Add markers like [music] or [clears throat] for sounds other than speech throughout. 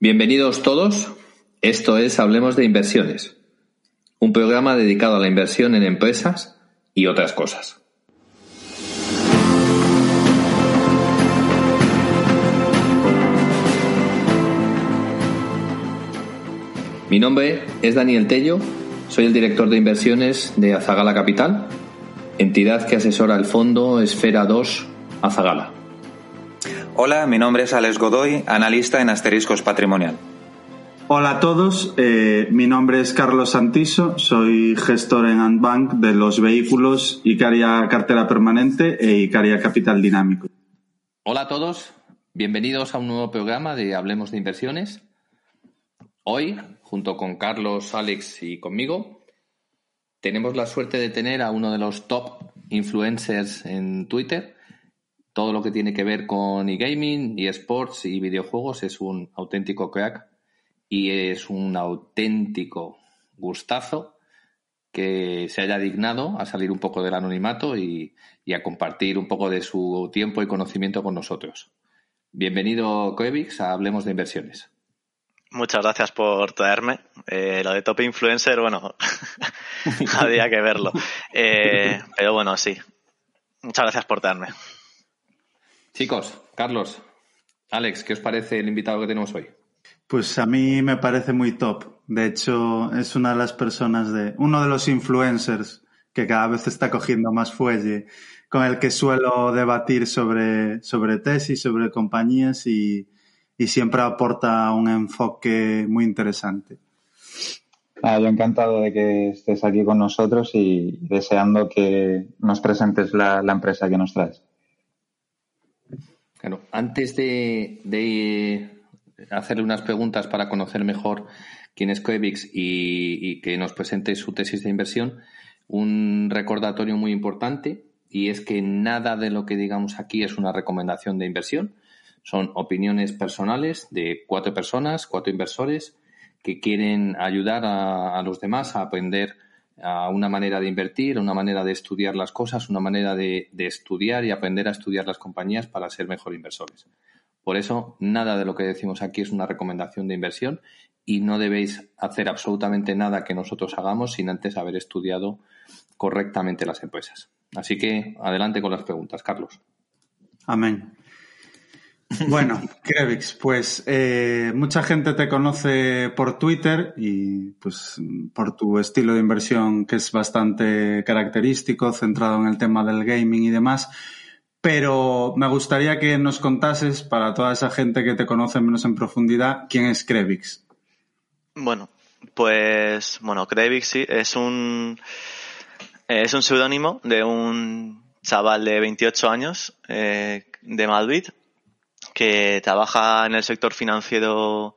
Bienvenidos todos. Esto es Hablemos de Inversiones, un programa dedicado a la inversión en empresas y otras cosas. Mi nombre es Daniel Tello, soy el director de inversiones de Azagala Capital, entidad que asesora el fondo Esfera 2 Azagala. Hola, mi nombre es Alex Godoy, analista en Asteriscos Patrimonial. Hola a todos, eh, mi nombre es Carlos Santiso, soy gestor en Antbank de los vehículos Icaria Cartera Permanente e Icaria Capital Dinámico. Hola a todos, bienvenidos a un nuevo programa de Hablemos de Inversiones. Hoy, junto con Carlos, Alex y conmigo, tenemos la suerte de tener a uno de los top influencers en Twitter, todo lo que tiene que ver con e-gaming, e-sports y videojuegos es un auténtico crack y es un auténtico gustazo que se haya dignado a salir un poco del anonimato y, a compartir un poco de su tiempo y conocimiento con nosotros. Bienvenido, Coevix, a Hablemos de Inversiones. Muchas gracias por traerme. Eh, lo de top influencer, bueno, [laughs] había que verlo. Eh, pero bueno, sí. Muchas gracias por traerme. Chicos, Carlos, Alex, ¿qué os parece el invitado que tenemos hoy? Pues a mí me parece muy top. De hecho, es una de las personas de, uno de los influencers que cada vez está cogiendo más fuelle, con el que suelo debatir sobre, sobre tesis, sobre compañías y, y siempre aporta un enfoque muy interesante. Ah, yo encantado de que estés aquí con nosotros y deseando que nos presentes la empresa que nos traes. Claro, antes de, hacerle unas preguntas para conocer mejor quién es Coevix y, que nos presente su tesis de inversión, un recordatorio muy importante y es que nada de lo que digamos aquí es una recomendación de inversión. Son opiniones personales de cuatro personas, cuatro inversores que quieren ayudar a los demás a aprender a una manera de invertir, una manera de estudiar las cosas, una manera de, estudiar y aprender a estudiar las compañías para ser mejor inversores. Por eso, nada de lo que decimos aquí es una recomendación de inversión y no debéis hacer absolutamente nada que nosotros hagamos sin antes haber estudiado correctamente las empresas. Así que adelante con las preguntas, Carlos. Amén. [laughs] Bueno, Krevix, pues eh, mucha gente te conoce por Twitter y pues por tu estilo de inversión que es bastante característico, centrado en el tema del gaming y demás. Pero me gustaría que nos contases, para toda esa gente que te conoce menos en profundidad, quién es Krevix. Bueno, pues, bueno, Krevix sí, es un, es un seudónimo de un chaval de 28 años eh, de Madrid que trabaja en el sector financiero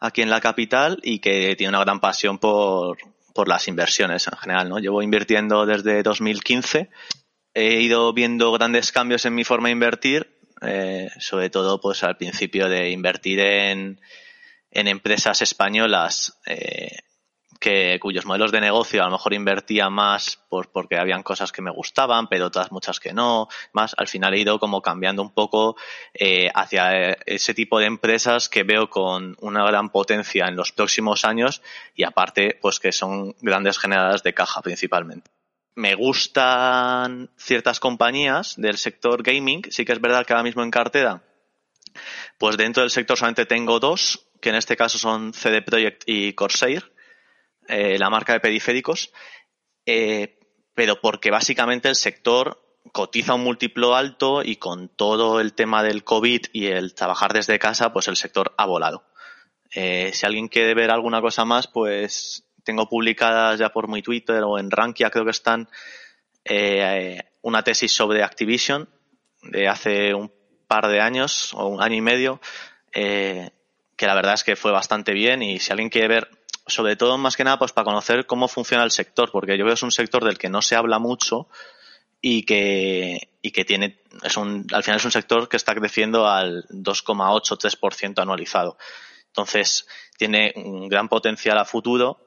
aquí en la capital y que tiene una gran pasión por, por las inversiones en general, ¿no? Llevo invirtiendo desde 2015. He ido viendo grandes cambios en mi forma de invertir, eh, sobre todo pues al principio de invertir en, en empresas españolas eh, que, cuyos modelos de negocio a lo mejor invertía más por, porque habían cosas que me gustaban, pero otras muchas que no. Más, al final he ido como cambiando un poco eh, hacia ese tipo de empresas que veo con una gran potencia en los próximos años y aparte, pues que son grandes generadoras de caja principalmente. Me gustan ciertas compañías del sector gaming. Sí que es verdad que ahora mismo en cartera, pues dentro del sector solamente tengo dos, que en este caso son CD Projekt y Corsair eh, la marca de periféricos, eh, pero porque básicamente el sector cotiza un múltiplo alto y con todo el tema del COVID y el trabajar desde casa, pues el sector ha volado. Eh, si alguien quiere ver alguna cosa más, pues tengo publicadas ya por mi Twitter o en Rankia, creo que están, una tesis sobre Activision de hace un par de años o un año y medio, que la verdad es que fue bastante bien y si alguien quiere ver, sobre todo más que nada, pues para conocer cómo funciona el sector, porque yo veo que es un sector del que no se habla mucho y que, y que tiene, es un, al final es un sector que está creciendo al 2,8-3% anualizado. Entonces, tiene un gran potencial a futuro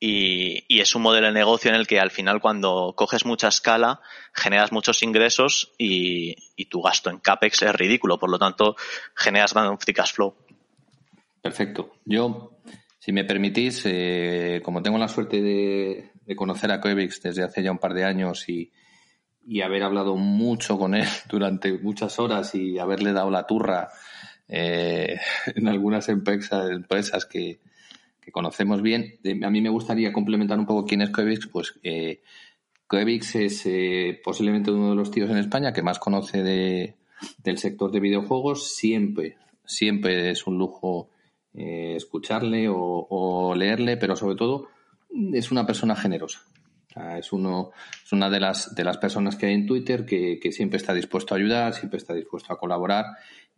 y, y, es un modelo de negocio en el que al final cuando coges mucha escala generas muchos ingresos y, y tu gasto en CAPEX es ridículo, por lo tanto generas gran free cash flow. Perfecto. Yo, si me permitís, eh, como tengo la suerte de, conocer a Coevix desde hace ya un par de años y, y haber hablado mucho con él [laughs] durante muchas horas y haberle dado la turra eh, [laughs] en algunas empresas, empresas que, conocemos bien. A mí me gustaría complementar un poco quién es Coevix. Pues eh, Coevix es eh, posiblemente uno de los tíos en España que más conoce de, del sector de videojuegos. Siempre, siempre es un lujo eh, escucharle o, leerle, pero sobre todo es una persona generosa. Es, una de las, de las personas que hay en Twitter que, siempre está dispuesto a ayudar, siempre está dispuesto a colaborar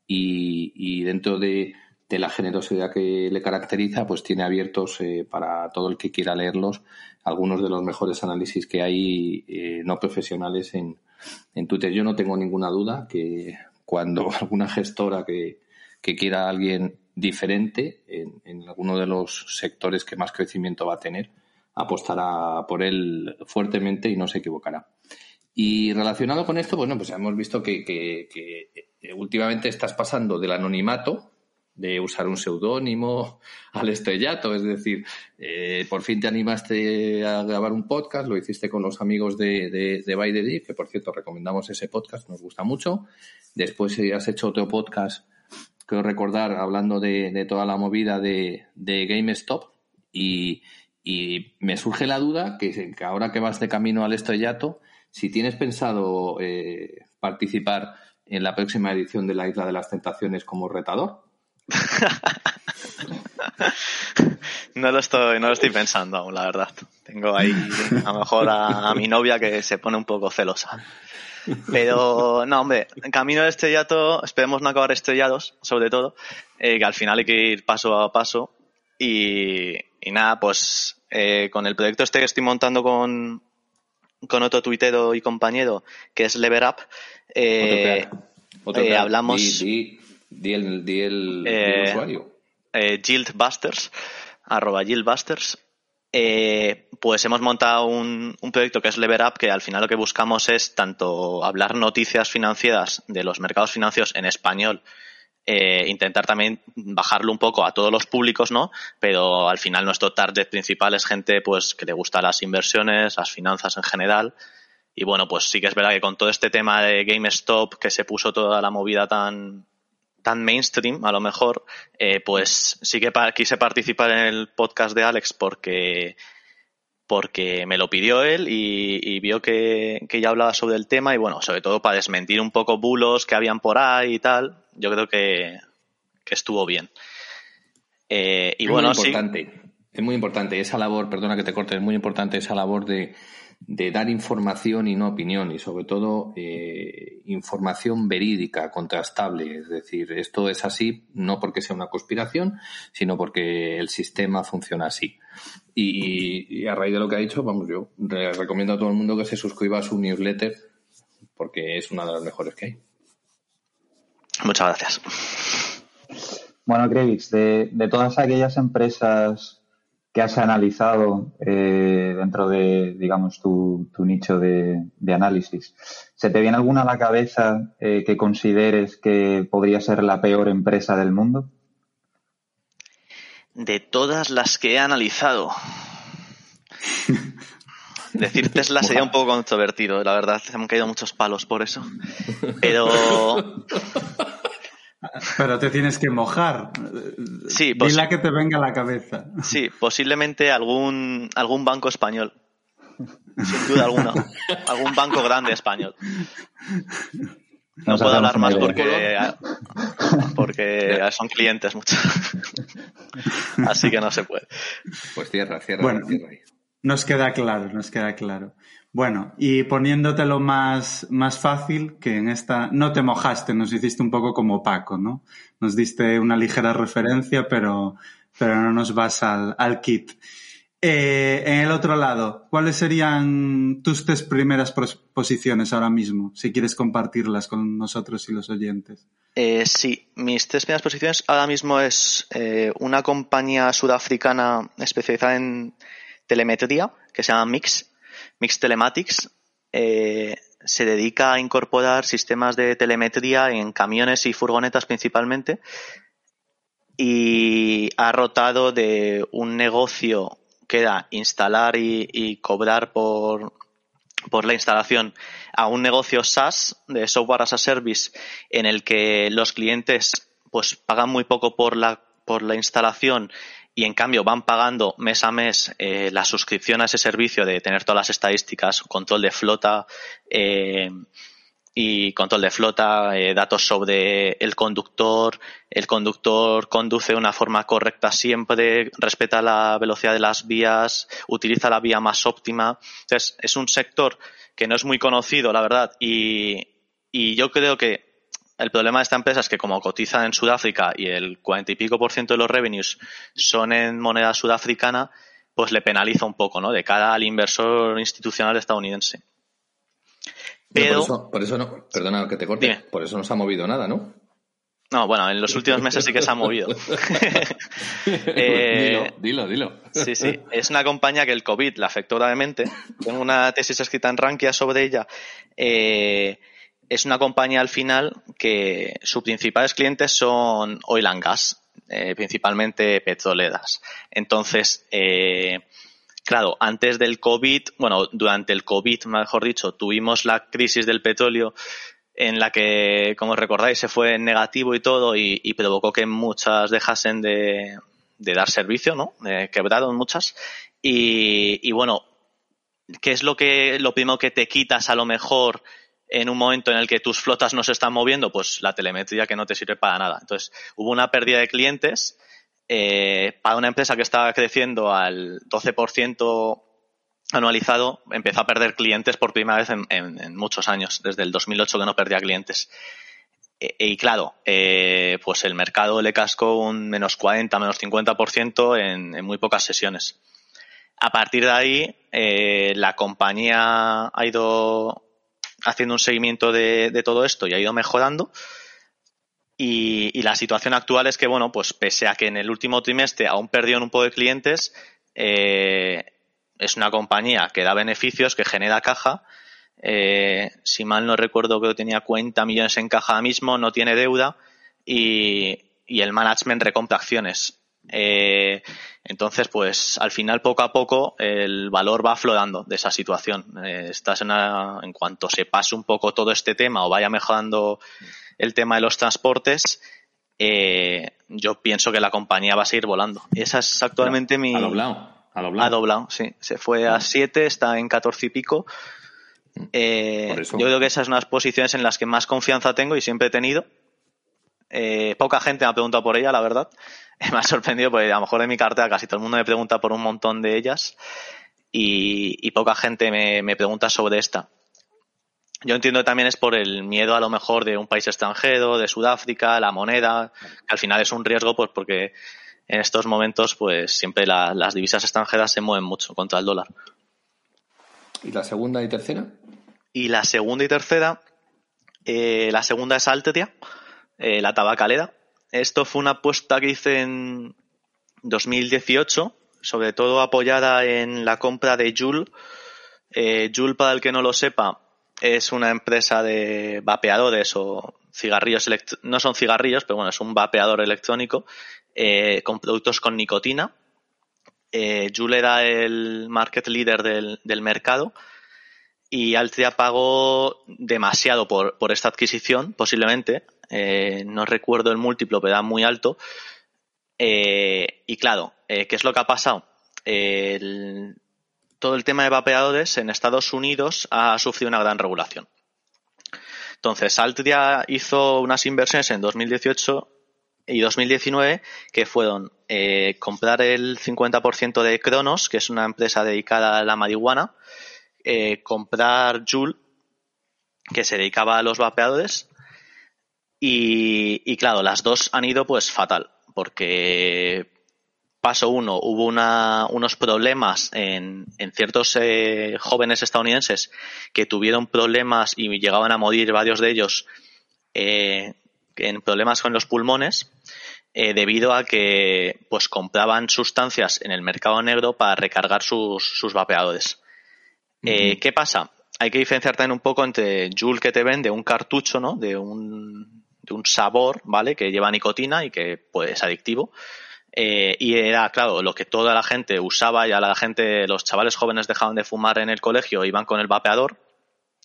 y, dentro de, la generosidad que le caracteriza, pues tiene abiertos eh, para todo el que quiera leerlos algunos de los mejores análisis que hay eh, no profesionales en, en Twitter. Yo no tengo ninguna duda que cuando [laughs] alguna gestora que, que quiera a alguien diferente en, alguno de los sectores que más crecimiento va a tener, apostará por él fuertemente y no se equivocará. Y relacionado con esto, bueno, pues hemos visto que, que últimamente estás pasando del anonimato, de usar un seudónimo [laughs] al estrellato, es decir, eh, por fin te animaste a grabar un podcast, lo hiciste con los amigos de, de, de By the Deep, que por cierto recomendamos ese podcast, nos gusta mucho. Después has hecho otro podcast, creo recordar, hablando de, de toda la movida de, GameStop y, me surge la duda que, ahora que vas de camino al estrellato, si tienes pensado eh, participar en la próxima edición de la Isla de las Tentaciones como retador. [laughs] no lo estoy, no lo estoy pensando aún, la verdad. Tengo ahí a lo mejor a mi novia que se pone un poco celosa. Pero, no, hombre, camino al estrellato, esperemos no acabar estrellados, sobre todo, eh, que al final hay que ir paso a paso y, y nada, pues eh, con el proyecto este que estoy montando con, con otro tuitero y compañero, que es Lever Up, eh, Otro eh, hablamos... Di, di, di el, di el, el usuario. Guildbusters, arroba Guildbusters. Pues hemos montado un, un, proyecto que es Lever Up, que al final lo que buscamos es tanto hablar noticias financieras de los mercados financieros en español, eh, intentar también bajarlo un poco a todos los públicos, ¿no? Pero al final nuestro target principal es gente pues que le gusta las inversiones, las finanzas en general. Y bueno, pues sí que es verdad que con todo este tema de GameStop, que se puso toda la movida tan, tan mainstream, a lo mejor, eh, pues sí que pa quise participar en el podcast de Alex porque porque me lo pidió él y, y vio que, que, ya hablaba sobre el tema y bueno, sobre todo para desmentir un poco bulos que habían por ahí y tal, yo creo que, que estuvo bien. Eh, y es bueno, muy importante, sí. es muy importante esa labor, perdona que te corte, es muy importante esa labor de, de dar información y no opinión y sobre todo eh, información verídica, contrastable. Es decir, esto es así no porque sea una conspiración, sino porque el sistema funciona así. Y, y, a raíz de lo que ha dicho, vamos, yo le recomiendo a todo el mundo que se suscriba a su newsletter porque es una de las mejores que hay. Muchas gracias. Bueno, Grevix, de, de todas aquellas empresas que has analizado eh, dentro de, digamos, tu, tu nicho de, de, análisis, ¿se te viene alguna a la cabeza eh, que consideres que podría ser la peor empresa del mundo? De todas las que he analizado. [laughs] Decir Tesla sería un poco controvertido, la verdad. Se me han caído muchos palos por eso. Pero. Pero te tienes que mojar. Sí, Dile que te venga a la cabeza. Sí, posiblemente algún, algún banco español. Sin duda alguna. algún banco grande español. No puedo hablar más porque, porque son clientes muchos. Así que no se puede. Pues cierra, cierra, bueno, cierra ahí. Nos queda claro, nos queda claro. Bueno, y poniéndotelo más, más fácil, que en esta no te mojaste, nos hiciste un poco como Paco, ¿no? Nos diste una ligera referencia, pero, pero no nos vas al, al kit. Eh, en el otro lado, ¿cuáles serían tus tres primeras posiciones ahora mismo, si quieres compartirlas con nosotros y los oyentes? Eh, sí, mis tres primeras posiciones ahora mismo es eh, una compañía sudafricana especializada en telemetría que se llama Mix, Mix Telematics. Eh, se dedica a incorporar sistemas de telemetría en camiones y furgonetas principalmente y ha rotado de un negocio que era instalar y, cobrar por, por la instalación a un negocio SaaS de software as a service en el que los clientes pues pagan muy poco por la por la instalación y en cambio van pagando mes a mes eh, la suscripción a ese servicio de tener todas las estadísticas, control de flota eh, y control de flota, eh, datos sobre el conductor, el conductor conduce de una forma correcta siempre, respeta la velocidad de las vías, utiliza la vía más óptima. Entonces, es un sector que no es muy conocido, la verdad, y, y yo creo que el problema de esta empresa es que como cotiza en Sudáfrica y el cuarenta y pico por ciento de los revenues son en moneda sudafricana, pues le penaliza un poco, ¿no? De cara al inversor institucional estadounidense. Pero, por, eso, no, perdona que te corte, por eso no se ha movido nada, ¿no? No, bueno, en los últimos meses sí que se ha movido. [laughs] [laughs] eh, dilo, dilo, Sí, sí. Es una compañía que el COVID la afectó gravemente. Tengo una tesis escrita en Rankia sobre ella. Eh, es una compañía al final que sus principales clientes son oil and gas, eh, principalmente petroleras. Entonces, eh, claro, antes del COVID, bueno, durante el COVID, mejor dicho, tuvimos la crisis del petróleo en la que, como recordáis, se fue negativo y todo y, provocó que muchas dejasen de, dar servicio, ¿no? quebraron muchas. Y, y bueno, ¿qué es lo que lo primero que te quitas a lo mejor en un momento en el que tus flotas no se están moviendo, pues la telemetría que no te sirve para nada. Entonces, hubo una pérdida de clientes eh, para una empresa que estaba creciendo al 12% anualizado, empezó a perder clientes por primera vez en, muchos años, desde el 2008 que no perdía clientes. E, y claro, eh, pues el mercado le cascó un menos 40, menos 50% en, en muy pocas sesiones. A partir de ahí, eh, la compañía ha ido haciendo un seguimiento de, todo esto y ha ido mejorando. Y, la situación actual es que, bueno, pues pese a que en el último trimestre aún perdió un poco de clientes, eh, es una compañía que da beneficios, que genera caja. Eh, si mal no recuerdo, que tenía 40 millones en caja mismo, no tiene deuda y el management recompra acciones. Eh, entonces, pues al final, poco a poco, el valor va aflorando de esa situación. Eh, estás en, en cuanto se pase un poco todo este tema o vaya mejorando el tema de los transportes, eh, yo pienso que la compañía va a seguir volando. Esa es actualmente mi. Ha doblado. Ha doblado. sí. Se fue a 7, está en 14 y pico. Eh, yo creo que esas son las posiciones en las que más confianza tengo y siempre he tenido. Eh, poca gente me ha preguntado por ella, la verdad. [laughs] me ha sorprendido porque a lo mejor en mi cartera casi todo el mundo me pregunta por un montón de ellas y, poca gente me, pregunta sobre esta. Yo entiendo que también es por el miedo a lo mejor de un país extranjero, de Sudáfrica, la moneda, que al final es un riesgo pues porque en estos momentos pues siempre las divisas extranjeras se mueven mucho contra el dólar. ¿Y la segunda y tercera? Y la segunda y tercera, eh, la segunda es Altria, eh, la tabacalera, esto fue una apuesta que hice en 2018, sobre todo apoyada en la compra de Joule. Eh, Joule, para el que no lo sepa, es una empresa de vapeadores o cigarrillos, no son cigarrillos, pero bueno, es un vapeador electrónico eh, con productos con nicotina. Eh, Joule era el market leader del, mercado y Altria pagó demasiado por esta adquisición, posiblemente, eh, no recuerdo el múltiplo, pero era muy alto. Eh, y claro, eh, ¿qué es lo que ha pasado? todo el tema de vapeadores en Estados Unidos ha sufrido una gran regulación. Entonces, Altria hizo unas inversiones en 2018 y 2019, que fueron comprar el 50% de Cronos, que es una empresa dedicada a la marihuana, comprar Joule, que se dedicaba a los vapeadores, y, y, claro, las dos han ido pues fatal, porque paso uno, hubo una, unos problemas en, en ciertos eh, jóvenes estadounidenses que tuvieron problemas y llegaban a morir varios de ellos eh, en problemas con los pulmones eh, debido a que pues compraban sustancias en el mercado negro para recargar sus, sus vapeadores. ¿Qué pasa? Hay que diferenciar también un poco entre Joule que te vende un cartucho, ¿no? De un, un sabor, ¿vale? Que lleva nicotina y que pues, es adictivo. Eh, y era, claro, lo que toda la gente usaba, ya la gente, los chavales jóvenes dejaban de fumar en el colegio, iban con el vapeador.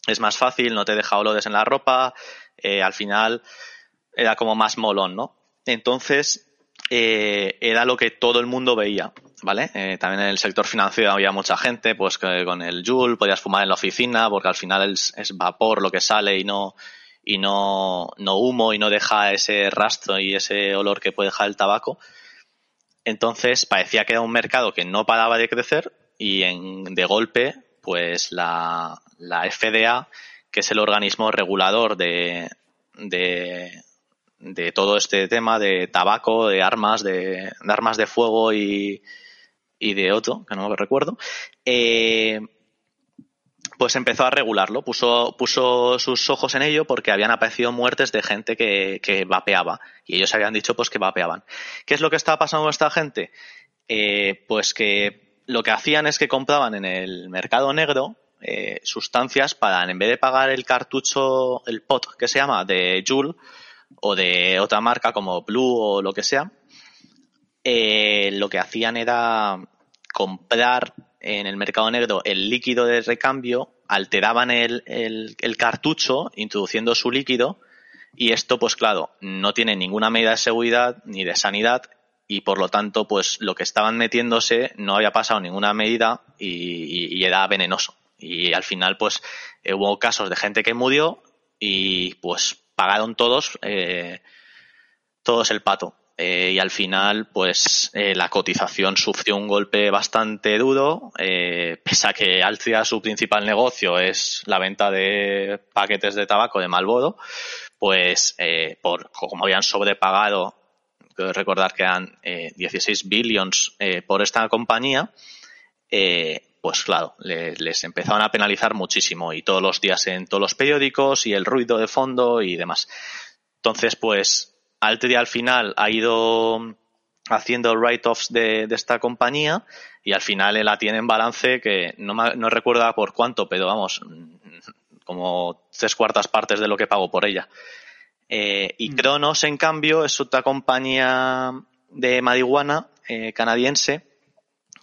Es más fácil, no te deja olores en la ropa. Eh, al final era como más molón, ¿no? Entonces, eh, era lo que todo el mundo veía, ¿vale? Eh, también en el sector financiero había mucha gente, pues que con el Joule podías fumar en la oficina, porque al final es, vapor lo que sale y no, y no, no humo y no deja ese rastro y ese olor que puede dejar el tabaco. Entonces parecía que era un mercado que no paraba de crecer y en, de golpe, pues la, la FDA, que es el organismo regulador de, de, de todo este tema de tabaco, de armas, de, armas de fuego y, y, de otro, que no lo recuerdo, eh, pues empezó a regularlo, puso, puso sus ojos en ello porque habían aparecido muertes de gente que, que vapeaba y ellos habían dicho pues que vapeaban. ¿Qué es lo que estaba pasando con esta gente? Eh, pues que lo que hacían es que compraban en el mercado negro eh, sustancias para, en vez de pagar el cartucho, el pot que se llama, de Joule, o de otra marca como Blue o lo que sea, eh, lo que hacían era comprar en el mercado negro el líquido de recambio, alteraban el, el, cartucho introduciendo su líquido y esto pues claro, no tiene ninguna medida de seguridad ni de sanidad y por lo tanto pues lo que estaban metiéndose no había pasado ninguna medida y, y, era venenoso. Y al final pues hubo casos de gente que murió y pues pagaron todos, eh, todos el pato. Eh, y al final, pues eh, la cotización sufrió un golpe bastante duro, eh, pese a que Altria su principal negocio es la venta de paquetes de tabaco de Malboro, pues por como habían sobrepagado, recordar que eran 16 billions por esta compañía, pues claro, les, les, empezaron a penalizar muchísimo y todos los días en todos los periódicos y el ruido de fondo y demás. Entonces, pues Altria al final ha ido haciendo write-offs de, de, esta compañía y al final la tiene en balance que no, no recuerda por cuánto, pero vamos, como tres cuartas partes de lo que pago por ella. Eh, y Cronos, en cambio, es otra compañía de marihuana eh, canadiense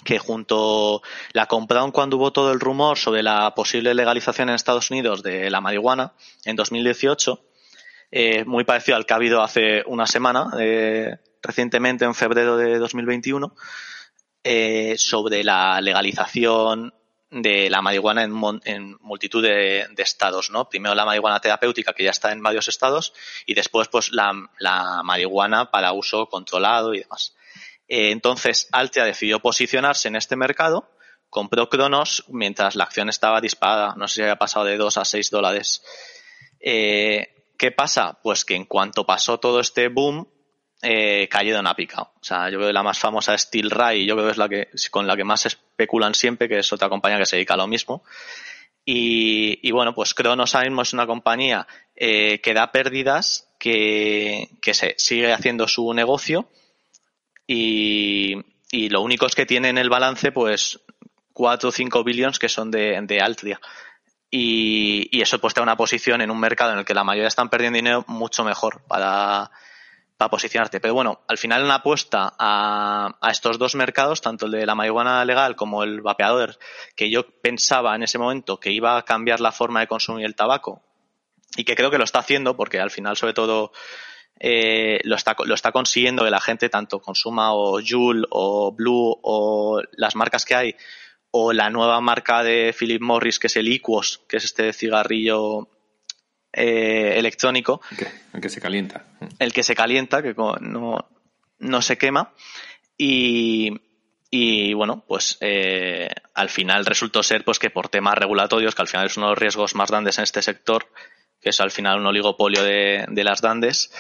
que junto la compraron cuando hubo todo el rumor sobre la posible legalización en Estados Unidos de la marihuana en 2018, eh, muy parecido al que ha habido hace una semana, eh, recientemente en febrero de 2021, eh, sobre la legalización de la marihuana en, multitud de, estados, ¿no? Primero la marihuana terapéutica que ya está en varios estados y después pues la, marihuana para uso controlado y demás. Entonces, Altria decidió posicionarse en este mercado, compró Cronos mientras la acción estaba disparada, no sé si había pasado de 2 a 6 dólares. ¿Qué pasa? Pues que en cuanto pasó todo este boom, eh, cayó de una pica. O sea, yo creo que la más famosa es Steel Ray, yo creo que es la que, con la que más especulan siempre, que es otra compañía que se dedica a lo mismo. Y, bueno, pues Cronos ahora mismo es una compañía eh, que da pérdidas, que, se sigue haciendo su negocio y, lo único es que tiene en el balance pues 4 o 5 billones que son de, de Altria. Y, eso pues te una posición en un mercado en el que la mayoría están perdiendo dinero mucho mejor para, para posicionarte. Pero bueno, al final una apuesta a, a, estos dos mercados, tanto el de la marihuana legal como el vapeador, que yo pensaba en ese momento que iba a cambiar la forma de consumir el tabaco y que creo que lo está haciendo porque al final sobre todo eh, lo, está, lo está consiguiendo que la gente tanto consuma o Juul o Blue o las marcas que hay o la nueva marca de Philip Morris que es el Equos, que es este cigarrillo electrónico. El que, se calienta. El que se calienta, que no, no se quema. Y, y bueno, pues eh, al final resultó ser pues que por temas regulatorios, que al final es uno de los riesgos más grandes en este sector, que es al final un oligopolio de, las dandes,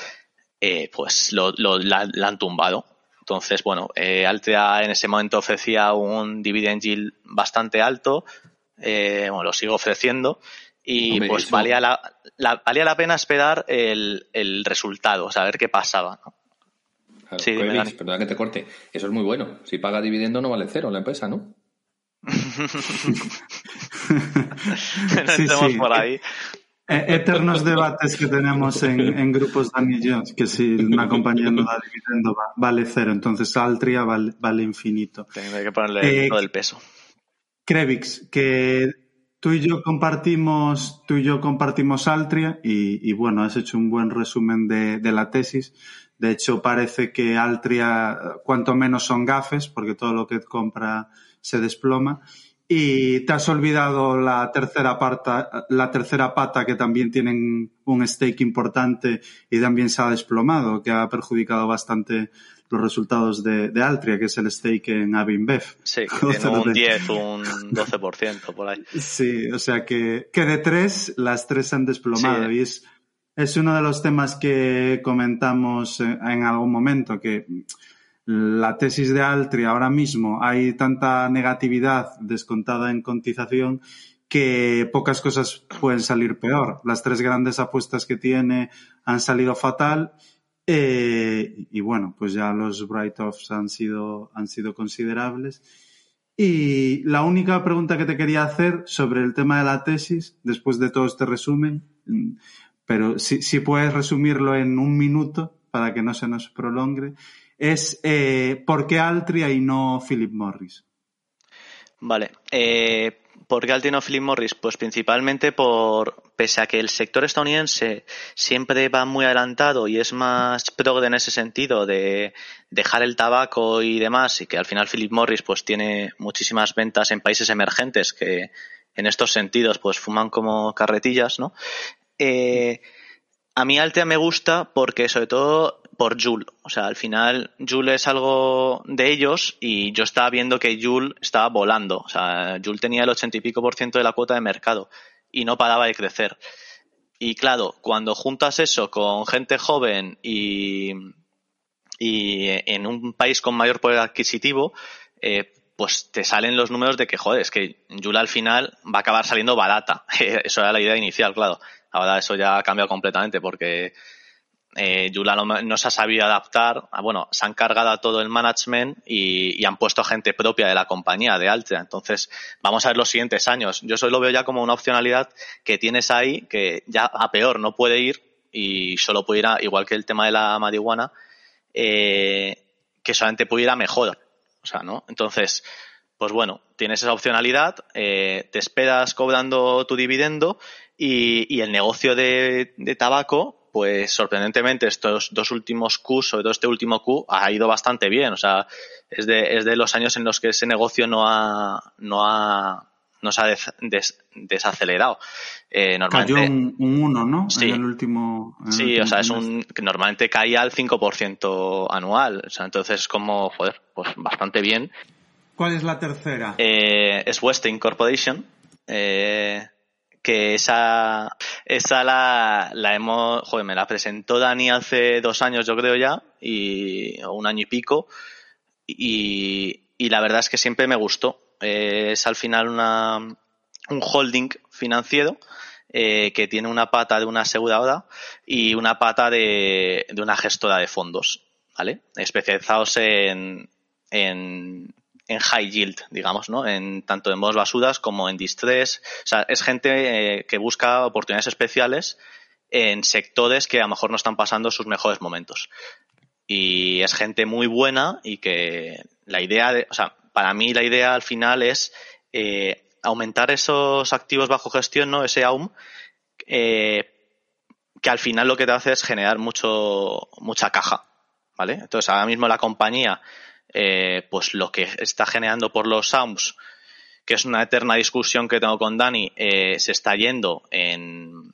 eh, pues lo, la, han tumbado. Entonces, bueno, eh, Altria en ese momento ofrecía un dividend yield bastante alto, bueno, lo sigo ofreciendo, y pues valía, la, valía la pena esperar el, el resultado, saber qué pasaba. ¿no? sí, perdona que te corte. Eso es muy bueno. Si paga dividendo no vale cero la empresa, ¿no? [laughs] [laughs] no sí, por ahí. Eh, eternos debates que tenemos en, grupos Dani y que si una compañía no da dividendo vale cero, entonces Altria vale, infinito. Tengo que ponerle eh, todo el peso. Crevix, que tú y yo compartimos, tú y yo compartimos Altria y, bueno, has hecho un buen resumen de, de la tesis. De hecho, parece que Altria, cuanto menos son gafes, porque todo lo que compra se desploma. Y te has olvidado la tercera pata, la tercera pata que también tienen un stake importante y también se ha desplomado, que ha perjudicado bastante los resultados de, Altria, que es el stake en Avinbev. Sí, [laughs] tiene un 10, un 12% por ahí. Sí, o sea que, que de tres, las tres se han desplomado y es es uno de los temas que comentamos en algún momento, que la tesis de Altri ahora mismo hay tanta negatividad descontada en cotización que pocas cosas pueden salir peor. Las tres grandes apuestas que tiene han salido fatal eh, y bueno, pues ya los write-offs han sido, han sido considerables. Y la única pregunta que te quería hacer sobre el tema de la tesis, después de todo este resumen, pero si, puedes resumirlo en un minuto para que no se nos prolongue, es eh, ¿por qué Altria y no Philip Morris? Vale. Eh, ¿Por qué Altria y no Philip Morris? Pues principalmente por, pese a que el sector estadounidense siempre va muy adelantado y es más progre en ese sentido de dejar el tabaco y demás, y que al final Philip Morris pues tiene muchísimas ventas en países emergentes que en estos sentidos pues fuman como carretillas, ¿no? Eh, a mí Altea me gusta porque, sobre todo, por Joule. O sea, al final, Joule es algo de ellos y yo estaba viendo que Joule estaba volando. O sea, Joule tenía el ochenta y pico por ciento de la cuota de mercado y no paraba de crecer. Y claro, cuando juntas eso con gente joven y, y en un país con mayor poder adquisitivo, eh, pues te salen los números de que, joder, es que Joule al final va a acabar saliendo barata. [laughs] Eso era la idea inicial, claro. Ahora eso ya ha cambiado completamente porque eh, Yula no, se ha sabido adaptar. bueno, se han cargado a todo el management y, han puesto gente propia de la compañía, de Altria. Entonces, vamos a ver los siguientes años. Yo eso lo veo ya como una opcionalidad que tienes ahí que ya a peor no puede ir y solo puede ir a, igual que el tema de la marihuana, eh, que solamente puede ir a mejor. O sea, ¿no? Entonces, pues bueno, tienes esa opcionalidad, eh, te esperas cobrando tu dividendo y, el negocio de, tabaco, pues sorprendentemente estos dos últimos Q, sobre todo este último Q, ha ido bastante bien. O sea, es de, es de los años en los que ese negocio no ha, no ha, no se ha desacelerado. Eh, normalmente, Cayó un 1, ¿no? Sí. En el último. sí, o sea, es un que normalmente caía al 5% anual. O sea, entonces como, joder, pues bastante bien. ¿Cuál es la tercera? Eh, es Westing Corporation. Eh, que esa, esa la, la hemos, joder, me la presentó Dani hace dos años, yo creo ya, y, o un año y pico, y, y la verdad es que siempre me gustó. es al final una, un holding financiero eh, que tiene una pata de una aseguradora y una pata de, de una gestora de fondos, ¿vale? Especializados en, en en high yield, digamos, ¿no? En, tanto en modos basuras como en distress. O sea, es gente eh, que busca oportunidades especiales en sectores que a lo mejor no están pasando sus mejores momentos. Y es gente muy buena y que la idea de, o sea, para mí la idea al final es eh, aumentar esos activos bajo gestión, ¿no? Ese AUM, eh, que al final lo que te hace es generar mucho, mucha caja, ¿vale? Entonces ahora mismo la compañía eh, pues lo que está generando por los SAUMS, que es una eterna discusión que tengo con Dani, eh, se está yendo en,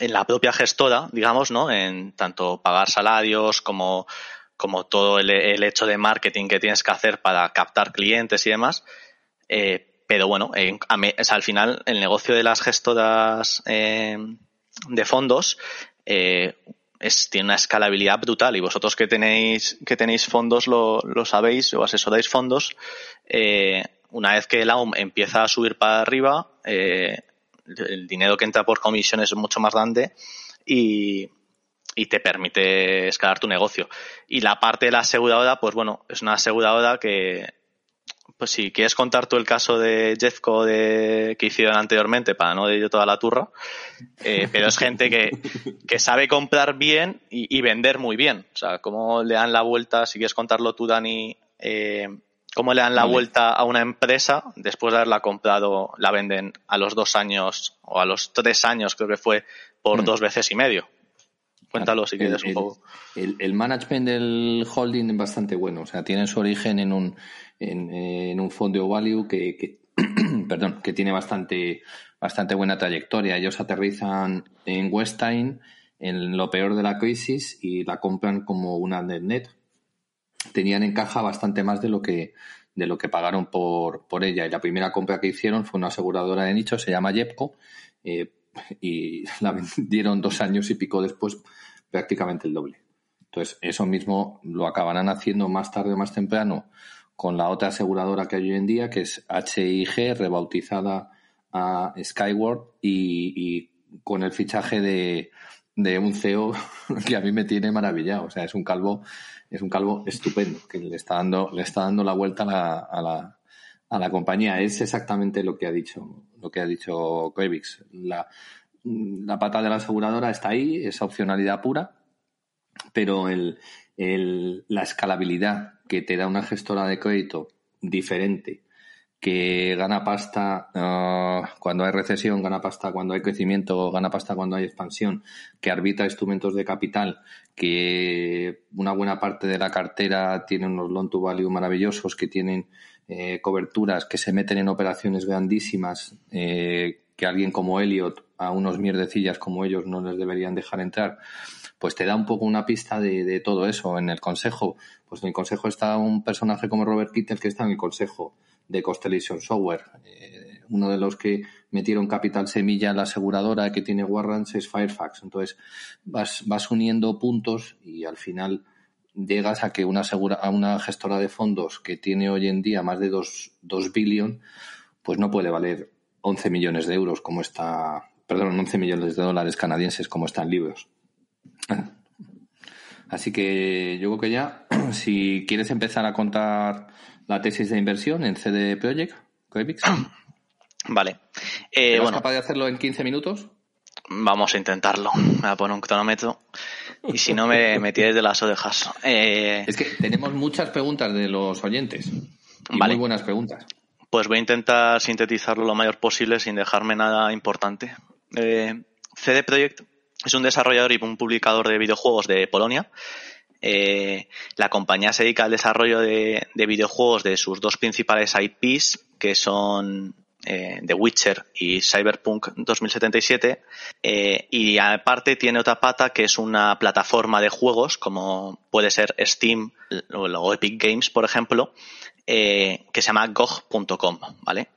en la propia gestora, digamos, ¿no? En tanto pagar salarios como, como todo el, hecho de marketing que tienes que hacer para captar clientes y demás. Eh, pero bueno, al final el negocio de las gestoras de fondos es, tiene una escalabilidad brutal y vosotros que tenéis, que tenéis fondos lo, lo sabéis o asesoráis fondos, eh, una vez que el AUM empieza a subir para arriba, eh, el dinero que entra por comisiones es mucho más grande y, y te permite escalar tu negocio. Y la parte de la aseguradora, pues bueno, es una aseguradora que pues si quieres contar tú el caso de Jeffco de, que hicieron anteriormente, para no de toda la turra, eh, pero es gente que, que sabe comprar bien y, vender muy bien. O sea, cómo le dan la vuelta, si quieres contarlo tú, Dani, eh, cómo le dan la vuelta a una empresa después de haberla comprado, la venden a los dos años o a los tres años, creo que fue, por mm. dos veces y medio. Cuéntalo si quieres un poco. El, el, management del holding es bastante bueno. O sea, tiene su origen en un, en, un fondo value que, [clears throat] perdón, que tiene bastante, bastante buena trayectoria. Ellos aterrizan en Westin en lo peor de la crisis y la compran como una net net. Tenían en caja bastante más de lo que de lo que pagaron por, por ella. Y la primera compra que hicieron fue una aseguradora de nicho, se llama Jepco, eh, y la vendieron dos años y pico después prácticamente el doble. Entonces, eso mismo lo acabarán haciendo más tarde o más temprano con la otra aseguradora que hay hoy en día, que es HIG, rebautizada a Skyward y, con el fichaje de, un CEO [laughs] que a mí me tiene maravillado. O sea, es un calvo, es un calvo estupendo, que le está dando, le está dando la vuelta a la, compañía. Es exactamente lo que ha dicho, lo que ha dicho Koevix. La, la pata de la aseguradora está ahí, esa opcionalidad pura, pero el, la escalabilidad que te da una gestora de crédito diferente, que gana pasta ah, cuando hay recesión, gana pasta cuando hay crecimiento, gana pasta cuando hay expansión, que arbitra instrumentos de capital, que una buena parte de la cartera tiene unos loan to value maravillosos, que tienen eh, coberturas, que se meten en operaciones grandísimas, eh, que alguien como Elliot a unos mierdecillas como ellos no les deberían dejar entrar pues te da un poco una pista de, todo eso. En el consejo, pues en el consejo está un personaje como Robert Kittel que está en el consejo de Constellation Software. Eh, uno de los que metieron capital semilla en la aseguradora que tiene warrants es Firefax. Entonces vas, vas uniendo puntos y al final llegas a que una, asegura, a una gestora de fondos que tiene hoy en día más de 2 billion, pues no puede valer 11 millones de euros como está, perdón, 11 millones de dólares canadienses como están libros. Así que yo creo que ya, [clears throat] si quieres empezar a contar la tesis de inversión en CD Project, [clears throat] Vale. Eh, bueno, capaz de hacerlo en 15 minutos? Vamos a intentarlo. Me voy a poner un cronómetro. Y si no, me, me tienes de las orejas. Eh, es que tenemos muchas preguntas de los oyentes. Muy buenas preguntas. Pues voy a intentar sintetizarlo lo mayor posible sin dejarme nada importante. Eh, CD Projekt es un desarrollador y un publicador de videojuegos de Polonia. Eh, la compañía se dedica al desarrollo de, videojuegos de sus dos principales IPs, que son eh, The Witcher y Cyberpunk 2077. Eh, y aparte tiene otra pata que es una plataforma de juegos, como puede ser Steam o Epic Games, por ejemplo, que se llama GOG.com. ¿vale?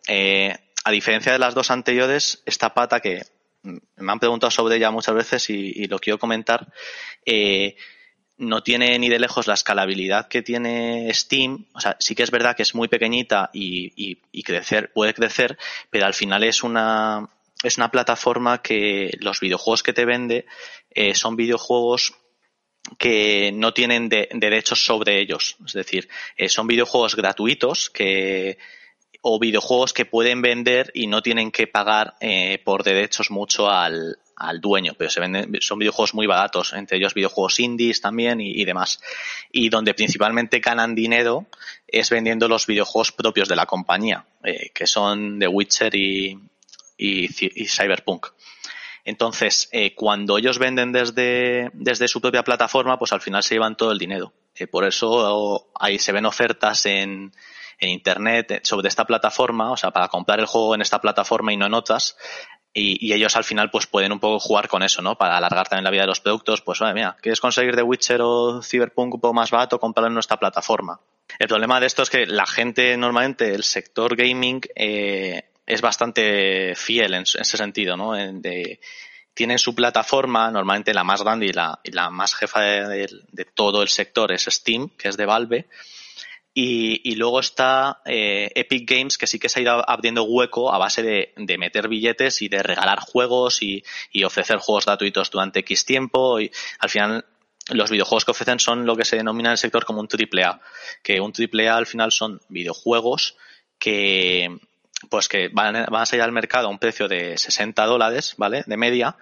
a diferencia de las dos anteriores, esta pata que me han preguntado sobre ella muchas veces y, lo quiero comentar. No tiene ni de lejos la escalabilidad que tiene Steam. O sea, sí que es verdad que es muy pequeñita y, crecer, puede crecer, pero al final es una, es una plataforma que los videojuegos que te vende eh, son videojuegos que no tienen derechos sobre ellos. Es decir, eh, son videojuegos gratuitos que o videojuegos que pueden vender y no tienen que pagar eh, por derechos mucho al, al dueño, pero se venden, son videojuegos muy baratos, entre ellos videojuegos indies también y, demás. Y donde principalmente ganan dinero es vendiendo los videojuegos propios de la compañía, eh, que son The Witcher y, y, Cyberpunk. Entonces, eh, cuando ellos venden desde, desde su propia plataforma, pues al final se llevan todo el dinero. por eso ahí se ven ofertas en, en Internet eh, sobre esta plataforma, o sea, para comprar el juego en esta plataforma y no en otras, y, ellos al final pues pueden un poco jugar con eso, ¿no? Para alargar también la vida de los productos, pues oye, mira, ¿quieres conseguir The Witcher o Cyberpunk un poco más barato? Comprarlo en nuestra plataforma. El problema de esto es que la gente normalmente, el sector gaming, eh, es bastante fiel en, ese sentido, ¿no? Tienen su plataforma, normalmente la más grande y la, y la más jefa de, todo el sector es Steam, que es de Valve. Y, luego está eh, Epic Games, que sí que se ha ido abriendo hueco a base de, meter billetes y de regalar juegos y, y, ofrecer juegos gratuitos durante X tiempo. Y al final, los videojuegos que ofrecen son lo que se denomina en el sector como un triple A. Que un triple A al final son videojuegos que, pues que van, a salir al mercado a un precio de 60 dólares, ¿vale? De media.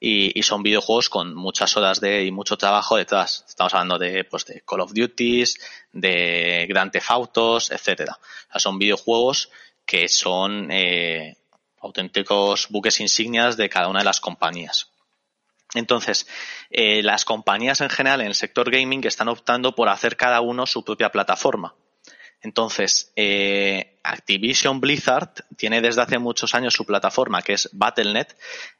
Y, son videojuegos con muchas horas de y mucho trabajo detrás. Estamos hablando de, pues, de Call of Duties, de Grand Theft Autos, etcétera. O sea, son videojuegos que son eh, auténticos buques insignias de cada una de las compañías. Entonces, eh, las compañías en general en el sector gaming están optando por hacer cada uno su propia plataforma. Entonces, eh, Activision Blizzard tiene desde hace muchos años su plataforma que es Battle.net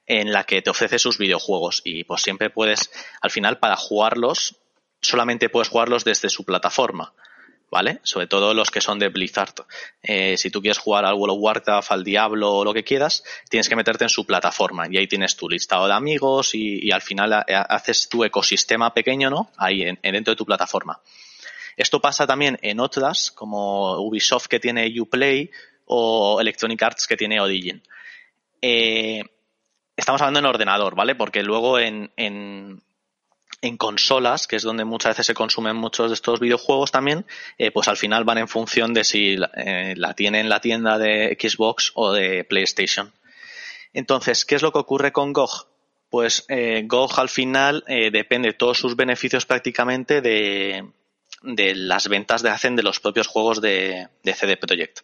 en la que te ofrece sus videojuegos y pues siempre puedes, al final para jugarlos, solamente puedes jugarlos desde su plataforma. ¿Vale? Sobre todo los que son de Blizzard. Eh, si tú quieres jugar al World of Warcraft, al Diablo o lo que quieras, tienes que meterte en su plataforma y ahí tienes tu listado de amigos y, al final haces tu ecosistema pequeño, ¿no? Ahí dentro de tu plataforma. Esto pasa también en otras, como Ubisoft que tiene Uplay o Electronic Arts que tiene Origin. Eh, estamos hablando en ordenador, ¿vale? Porque luego en, en, consolas, que es donde muchas veces se consumen muchos de estos videojuegos también, eh, pues al final van en función de si eh, la tiene en la tienda de Xbox o de PlayStation. Entonces, ¿qué es lo que ocurre con GOG? Pues GOG al final depende de todos sus beneficios prácticamente de, de las ventas de hacen de los propios juegos de, CD Projekt.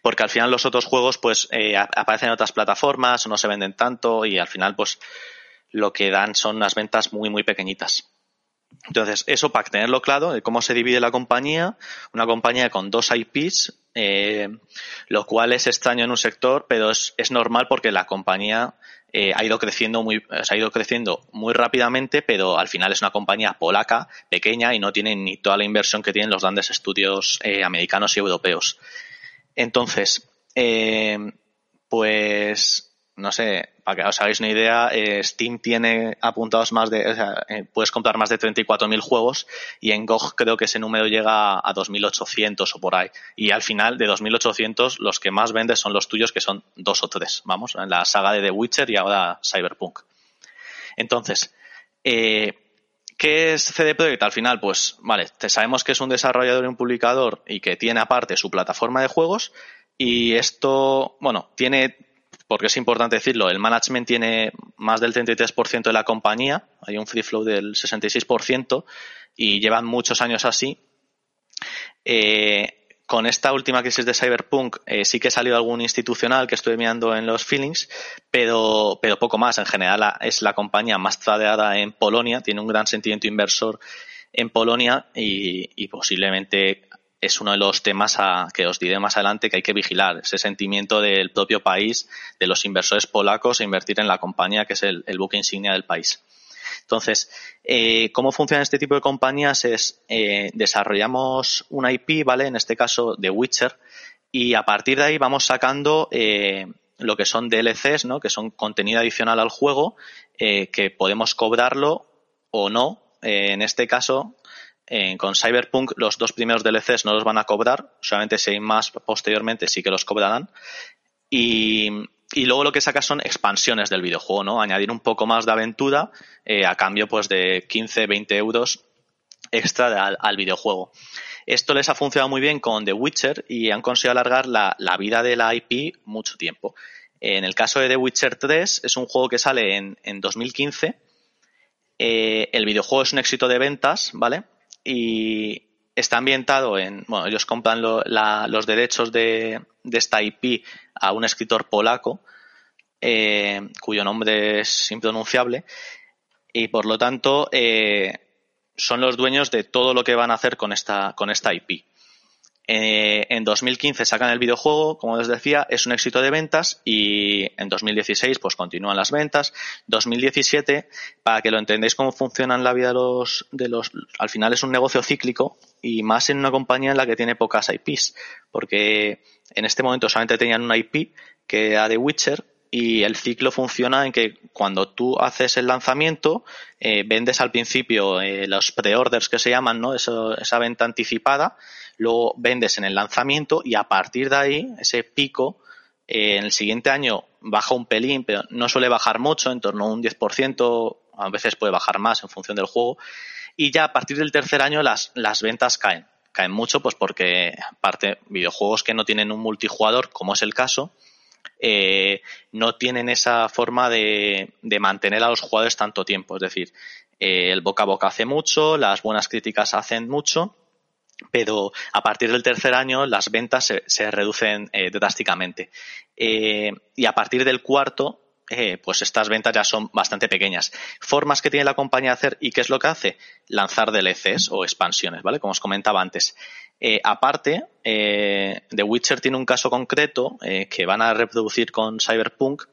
Porque al final los otros juegos pues eh, aparecen en otras plataformas no se venden tanto y al final pues lo que dan son unas ventas muy muy pequeñitas. Entonces, eso para tenerlo claro, de cómo se divide la compañía, una compañía con dos IPs, eh, lo cual es extraño en un sector, pero es, es normal porque la compañía eh, ha ido creciendo muy, ha ido creciendo muy rápidamente, pero al final es una compañía polaca, pequeña y no tiene ni toda la inversión que tienen los grandes estudios eh, americanos y europeos. Entonces, eh, pues no sé, para que os hagáis una idea, eh, Steam tiene apuntados más de, o sea, eh, puedes comprar más de 34.000 juegos y en GOG creo que ese número llega a 2.800 o por ahí. Y al final de 2.800 los que más vendes son los tuyos que son dos o tres, vamos, en la saga de The Witcher y ahora Cyberpunk. Entonces, eh, ¿Qué es CD Projekt? Al final, pues, vale, sabemos que es un desarrollador y un publicador y que tiene aparte su plataforma de juegos y esto, bueno, tiene porque es importante decirlo, el management tiene más del 33% de la compañía, hay un free flow del 66% y llevan muchos años así. Eh, con esta última crisis de Cyberpunk eh, sí que ha salido algún institucional que estoy mirando en los feelings, pero, pero poco más. En general es la compañía más tradeada en Polonia, tiene un gran sentimiento inversor en Polonia y posiblemente es uno de los temas que os diré más adelante que hay que vigilar, ese sentimiento del propio país, de los inversores polacos e invertir en la compañía que es el, buque insignia del país. Entonces, eh, ¿cómo funciona este tipo de compañías? Es eh, desarrollamos una IP, ¿vale? En este caso de Witcher, y a partir de ahí vamos sacando eh, lo que son DLCs, ¿no? Que son contenido adicional al juego, que podemos cobrarlo o no. en este caso, con Cyberpunk los dos primeros DLCs no los van a cobrar, solamente si hay más posteriormente sí que los cobrarán. Y, luego lo que saca son expansiones del videojuego, ¿no? Añadir un poco más de aventura eh, a cambio pues de 15, 20 euros extra al, videojuego. Esto les ha funcionado muy bien con The Witcher y han conseguido alargar la, vida de la IP mucho tiempo. En el caso de The Witcher 3 es un juego que sale en, 2015. Eh, el videojuego es un éxito de ventas, ¿vale? Y está ambientado en, bueno, ellos compran los derechos de, esta IP a un escritor polaco eh, cuyo nombre es impronunciable y por lo tanto eh, son los dueños de todo lo que van a hacer con esta, con esta IP. Eh, en 2015 sacan el videojuego, como les decía, es un éxito de ventas y en 2016 pues continúan las ventas. 2017, para que lo entendáis cómo funciona la vida de los, de los, al final es un negocio cíclico y más en una compañía en la que tiene pocas IPs, porque en este momento solamente tenían una IP que era de Witcher y el ciclo funciona en que cuando tú haces el lanzamiento, eh, vendes al principio eh, los pre-orders que se llaman, ¿no? Eso, esa venta anticipada luego vendes en el lanzamiento y a partir de ahí, ese pico, eh, en el siguiente año baja un pelín, pero no suele bajar mucho, en torno a un 10%, a veces puede bajar más en función del juego, y ya a partir del tercer año las, las ventas caen. Caen mucho, pues porque, aparte, videojuegos que no tienen un multijugador, como es el caso, eh, no tienen esa forma de, de, mantener a los jugadores tanto tiempo. Es decir, eh, el boca a boca hace mucho, las buenas críticas hacen mucho pero a partir del tercer año las ventas se, reducen eh, drásticamente. Y a partir del cuarto, pues estas ventas ya son bastante pequeñas. Formas que tiene la compañía de hacer y qué es lo que hace? Lanzar DLCs o expansiones, ¿vale? Como os comentaba antes. Aparte, The Witcher tiene un caso concreto que van a reproducir con Cyberpunk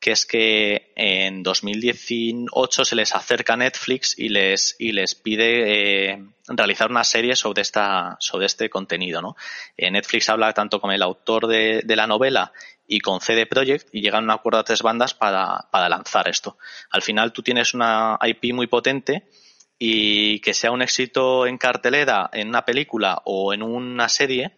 que es que en 2018 se les acerca Netflix y les, y les pide eh, realizar una serie sobre, esta, sobre este contenido. Eh, Netflix habla tanto con el autor de, de, la novela y con CD Projekt y llegan a un acuerdo a tres bandas para, para lanzar esto. Al final tú tienes una IP muy potente y que sea un éxito en cartelera, en una película o en una serie,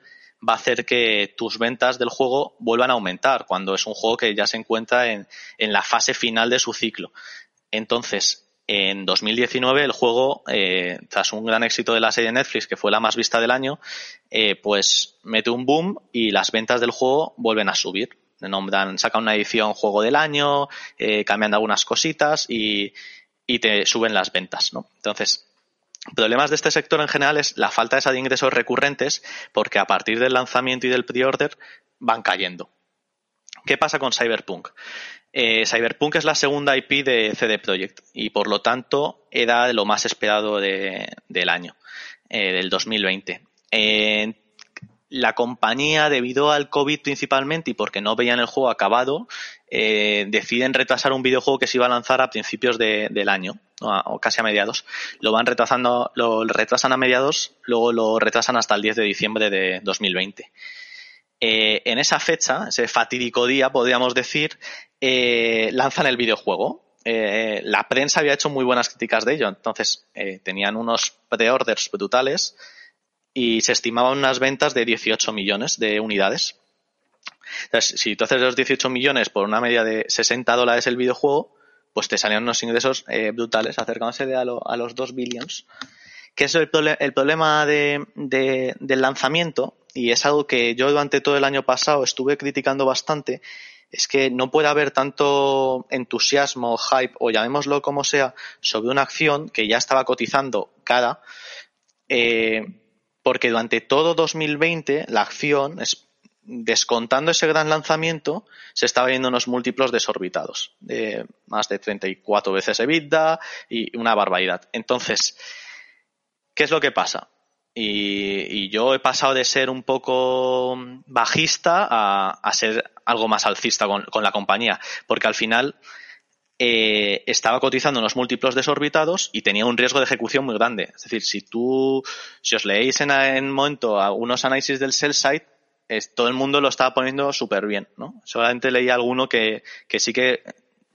va a hacer que tus ventas del juego vuelvan a aumentar cuando es un juego que ya se encuentra en, la fase final de su ciclo. Entonces, en 2019 el juego, eh, tras un gran éxito de la serie Netflix, que fue la más vista del año, eh, pues mete un boom y las ventas del juego vuelven a subir. Nombran, sacan una edición juego del año, eh, cambian algunas cositas y, y te suben las ventas, ¿no? Entonces, Problemas de este sector en general es la falta esa de ingresos recurrentes porque a partir del lanzamiento y del pre-order van cayendo. ¿Qué pasa con Cyberpunk? Eh, Cyberpunk es la segunda IP de CD Projekt y por lo tanto era lo más esperado del año, eh, del 2020. Eh, la compañía, debido al COVID principalmente y porque no veían el juego acabado, eh, deciden retrasar un videojuego que se iba a lanzar a principios de, del año, o casi a mediados. Lo van retrasando, lo retrasan a mediados, luego lo retrasan hasta el 10 de diciembre de 2020. Eh, en esa fecha, ese fatídico día, podríamos decir, eh, lanzan el videojuego. La prensa había hecho muy buenas críticas de ello, entonces tenían unos pre-orders brutales y se estimaban unas ventas de 18 millones de unidades. Entonces, si tú haces los 18 millones por una media de 60 dólares el videojuego, pues te salían unos ingresos eh, brutales, acercándose a, lo, a, los 2 billions. Que es el, el problema de, de, del lanzamiento, y es algo que yo durante todo el año pasado estuve criticando bastante, es que no puede haber tanto entusiasmo, hype, o llamémoslo como sea, sobre una acción que ya estaba cotizando cara, eh, porque durante todo 2020 la acción, descontando ese gran lanzamiento, se estaba viendo unos múltiplos desorbitados, de más de 34 veces EBITDA y una barbaridad. Entonces, ¿qué es lo que pasa? Y, yo he pasado de ser un poco bajista a, ser algo más alcista con la compañía, porque al final eh, estaba cotizando unos múltiplos desorbitados y tenía un riesgo de ejecución muy grande. Es decir, si tú, si os leéis en, en momento algunos análisis del sell side, es, todo el mundo lo estaba poniendo súper bien, ¿no? Solamente leí alguno que, que sí que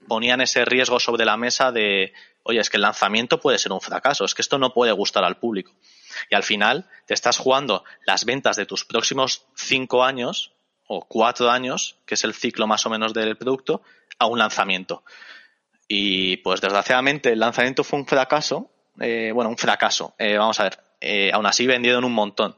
ponían ese riesgo sobre la mesa de, oye, es que el lanzamiento puede ser un fracaso, es que esto no puede gustar al público. Y al final te estás jugando las ventas de tus próximos cinco años o cuatro años, que es el ciclo más o menos del producto, a un lanzamiento. Y pues desgraciadamente el lanzamiento fue un fracaso. Eh, bueno, un fracaso. Eh, vamos a ver. Eh, aún así vendieron un montón.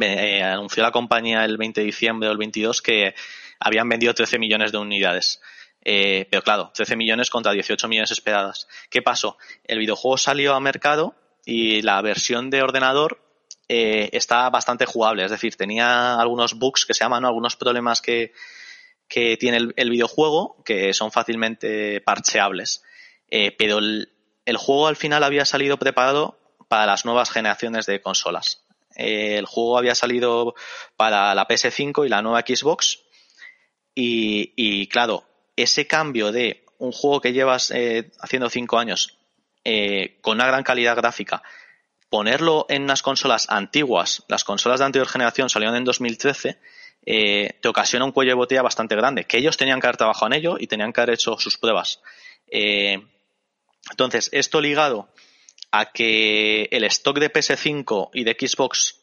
Eh, anunció la compañía el 20 de diciembre o el 22 que habían vendido 13 millones de unidades. Eh, pero claro, 13 millones contra 18 millones esperadas. ¿Qué pasó? El videojuego salió a mercado y la versión de ordenador eh, está bastante jugable. Es decir, tenía algunos bugs que se llaman, ¿no? algunos problemas que, que tiene el, videojuego que son fácilmente parcheables. Eh, pero el, juego al final había salido preparado para las nuevas generaciones de consolas. eh, el juego había salido para la PS5 y la nueva Xbox. Y, claro, ese cambio de un juego que llevas eh, haciendo cinco años con una gran calidad gráfica, ponerlo en unas consolas antiguas, las consolas de anterior generación salieron en 2013, te ocasiona un cuello de botella bastante grande, que ellos tenían que haber trabajado en ello y tenían que haber hecho sus pruebas. entonces, esto ligado a que el stock de PS5 y de Xbox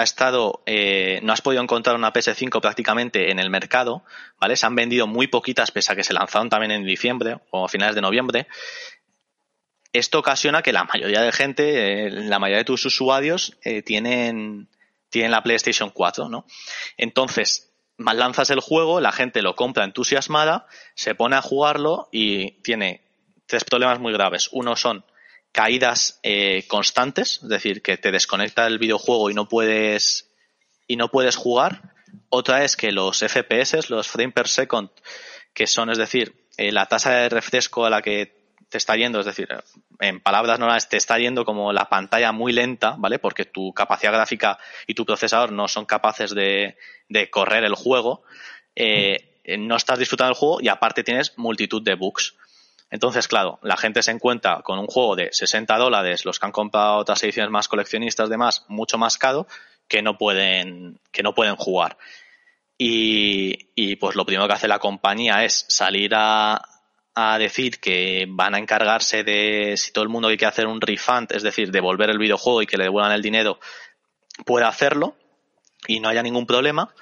ha estado, eh, no has podido encontrar una PS5 prácticamente en el mercado, ¿vale? Se han vendido muy poquitas pese a que se lanzaron también en diciembre o a finales de noviembre. Esto ocasiona que la mayoría de gente, eh, la mayoría de tus usuarios eh, tienen, tienen la PlayStation 4, ¿no? Entonces, lanzas el juego, la gente lo compra entusiasmada, se pone a jugarlo y tiene tres problemas muy graves. Uno son caídas eh, constantes, es decir, que te desconecta el videojuego y no puedes y no puedes jugar. Otra es que los FPS, los frame per second, que son, es decir, eh, la tasa de refresco a la que te está yendo, es decir, en palabras normales, te está yendo como la pantalla muy lenta, ¿vale? Porque tu capacidad gráfica y tu procesador no son capaces de, de correr el juego. Eh, no estás disfrutando del juego y aparte tienes multitud de bugs. Entonces, claro, la gente se encuentra con un juego de 60 dólares, los que han comprado otras ediciones más coleccionistas, demás, mucho más caro, que no pueden, que no pueden jugar. Y, y pues lo primero que hace la compañía es salir a, a decir que van a encargarse de si todo el mundo que quiere hacer un refund, es decir, devolver el videojuego y que le devuelvan el dinero, puede hacerlo y no haya ningún problema.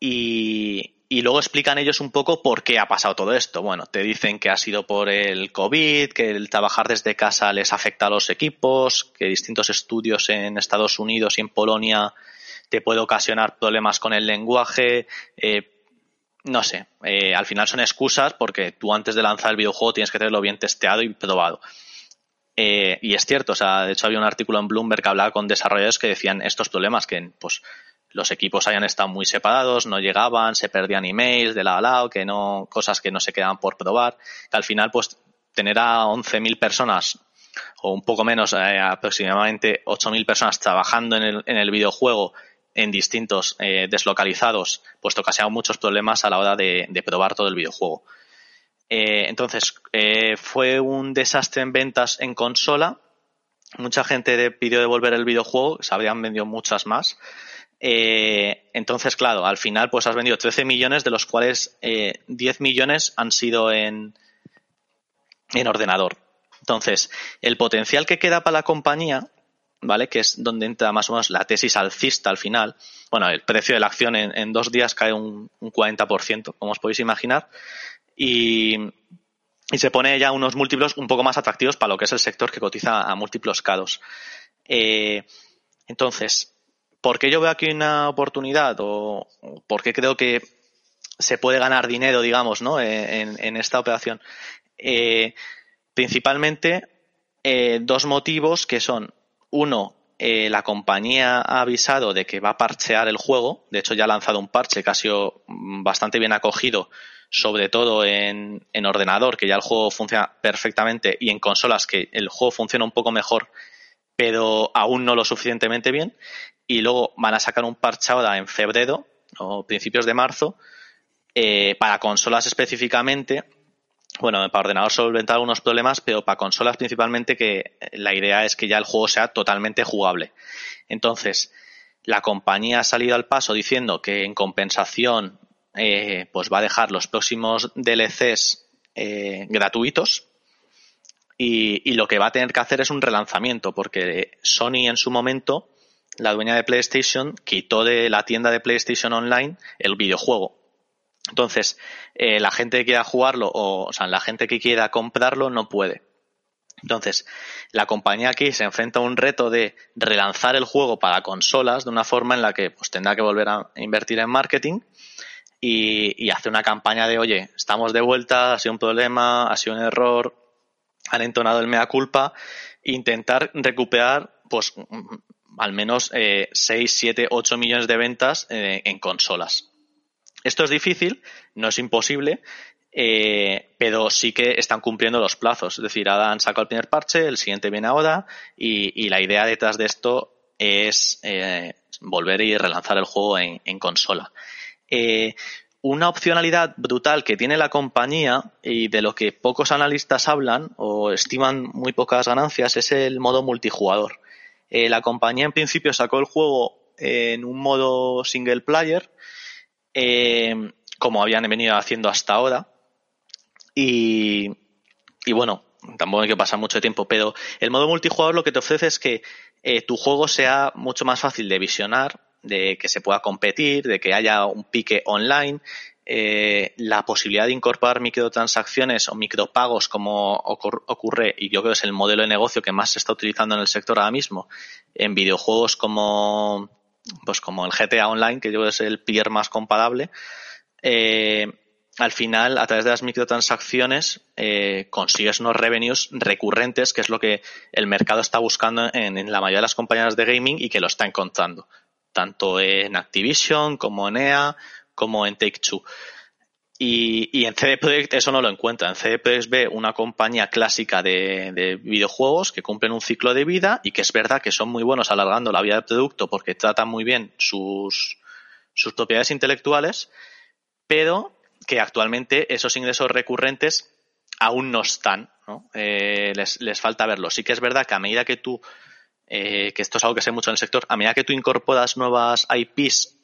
Y, y luego explican ellos un poco por qué ha pasado todo esto. Bueno, te dicen que ha sido por el COVID, que el trabajar desde casa les afecta a los equipos, que distintos estudios en Estados Unidos y en Polonia te puede ocasionar problemas con el lenguaje. Eh, no sé, eh, al final son excusas porque tú antes de lanzar el videojuego tienes que tenerlo bien testeado y probado. Eh, y es cierto, o sea, de hecho había un artículo en Bloomberg que hablaba con desarrolladores que decían estos problemas, que pues los equipos hayan estado muy separados, no llegaban, se perdían emails de lado a lado, que no, cosas que no se quedaban por probar. Que al final, pues, tener a 11.000 personas o un poco menos, eh, aproximadamente 8.000 personas trabajando en el, en el videojuego en distintos eh, deslocalizados, pues te ocasionaba muchos problemas a la hora de, probar todo el videojuego. Eh, entonces, fue un desastre en ventas en consola. Mucha gente pidió devolver el videojuego, se habrían vendido muchas más. Eh, entonces, claro, al final pues has vendido 13 millones, de los cuales eh, 10 millones han sido en, en ordenador. Entonces, el potencial que queda para la compañía, ¿vale? Que es donde entra más o menos la tesis alcista al final. Bueno, el precio de la acción en, dos días cae un, un, 40%, como os podéis imaginar. Y, se pone ya unos múltiplos un poco más atractivos para lo que es el sector que cotiza a múltiplos caros. Eh, entonces, ¿Por qué yo veo aquí una oportunidad o por qué creo que se puede ganar dinero, digamos, ¿no? Eh, en, esta operación? Eh, principalmente dos motivos que son, uno, la compañía ha avisado de que va a parchear el juego, de hecho ya ha lanzado un parche que ha sido bastante bien acogido, sobre todo en, en ordenador, que ya el juego funciona perfectamente, y en consolas que el juego funciona un poco mejor pero aún no lo suficientemente bien. Y luego van a sacar un parche ahora en febrero o principios de marzo eh, para consolas específicamente. Bueno, para ordenador solventar algunos problemas, pero para consolas principalmente que la idea es que ya el juego sea totalmente jugable. Entonces, la compañía ha salido al paso diciendo que en compensación eh, pues va a dejar los próximos DLCs eh, gratuitos y, lo que va a tener que hacer es un relanzamiento, porque Sony en su momento, la dueña de PlayStation, quitó de la tienda de PlayStation Online el videojuego. Entonces, eh, la gente que quiera jugarlo, o, o sea, la gente que quiera comprarlo, no puede. Entonces, la compañía aquí se enfrenta a un reto de relanzar el juego para consolas de una forma en la que pues, tendrá que volver a invertir en marketing y, y hacer una campaña de, oye, estamos de vuelta, ha sido un problema, ha sido un error, han entonado el mea culpa, intentar recuperar, pues, al menos eh, 6, 7, 8 millones de ventas eh, en consolas. Esto es difícil, no es imposible, eh, pero sí que están cumpliendo los plazos. Es decir, ahora han sacado el primer parche, el siguiente viene ahora, y, y la idea detrás de esto es eh, volver y relanzar el juego en, consola. Eh, una opcionalidad brutal que tiene la compañía y de lo que pocos analistas hablan o estiman muy pocas ganancias es el modo multijugador. Eh, la compañía en principio sacó el juego en un modo single player, como habían venido haciendo hasta ahora. Y, y bueno, tampoco hay que pasar mucho tiempo, pero el modo multijugador lo que te ofrece es que eh, tu juego sea mucho más fácil de visionar, de que se pueda competir, de que haya un pique online, eh, la posibilidad de incorporar microtransacciones o micropagos como ocurre, y yo creo que es el modelo de negocio que más se está utilizando en el sector ahora mismo, en videojuegos como pues como el GTA Online, que yo creo que es el peer más comparable, eh, al final, a través de las microtransacciones, eh, consigues unos revenues recurrentes, que es lo que el mercado está buscando en, la mayoría de las compañías de gaming y que lo está encontrando, tanto en Activision como en EA, como en Take-Two. Y, en CD Projekt eso no lo encuentra. En CD Projekt ve una compañía clásica de, de, videojuegos que cumplen un ciclo de vida y que es verdad que son muy buenos alargando la vida del producto porque tratan muy bien sus, sus propiedades intelectuales, pero que actualmente esos ingresos recurrentes aún no están, ¿no? Eh, les, les, falta verlo. Sí que es verdad que a medida que tú, eh, que esto es algo que sé mucho en el sector, a medida que tú incorporas nuevas IPs,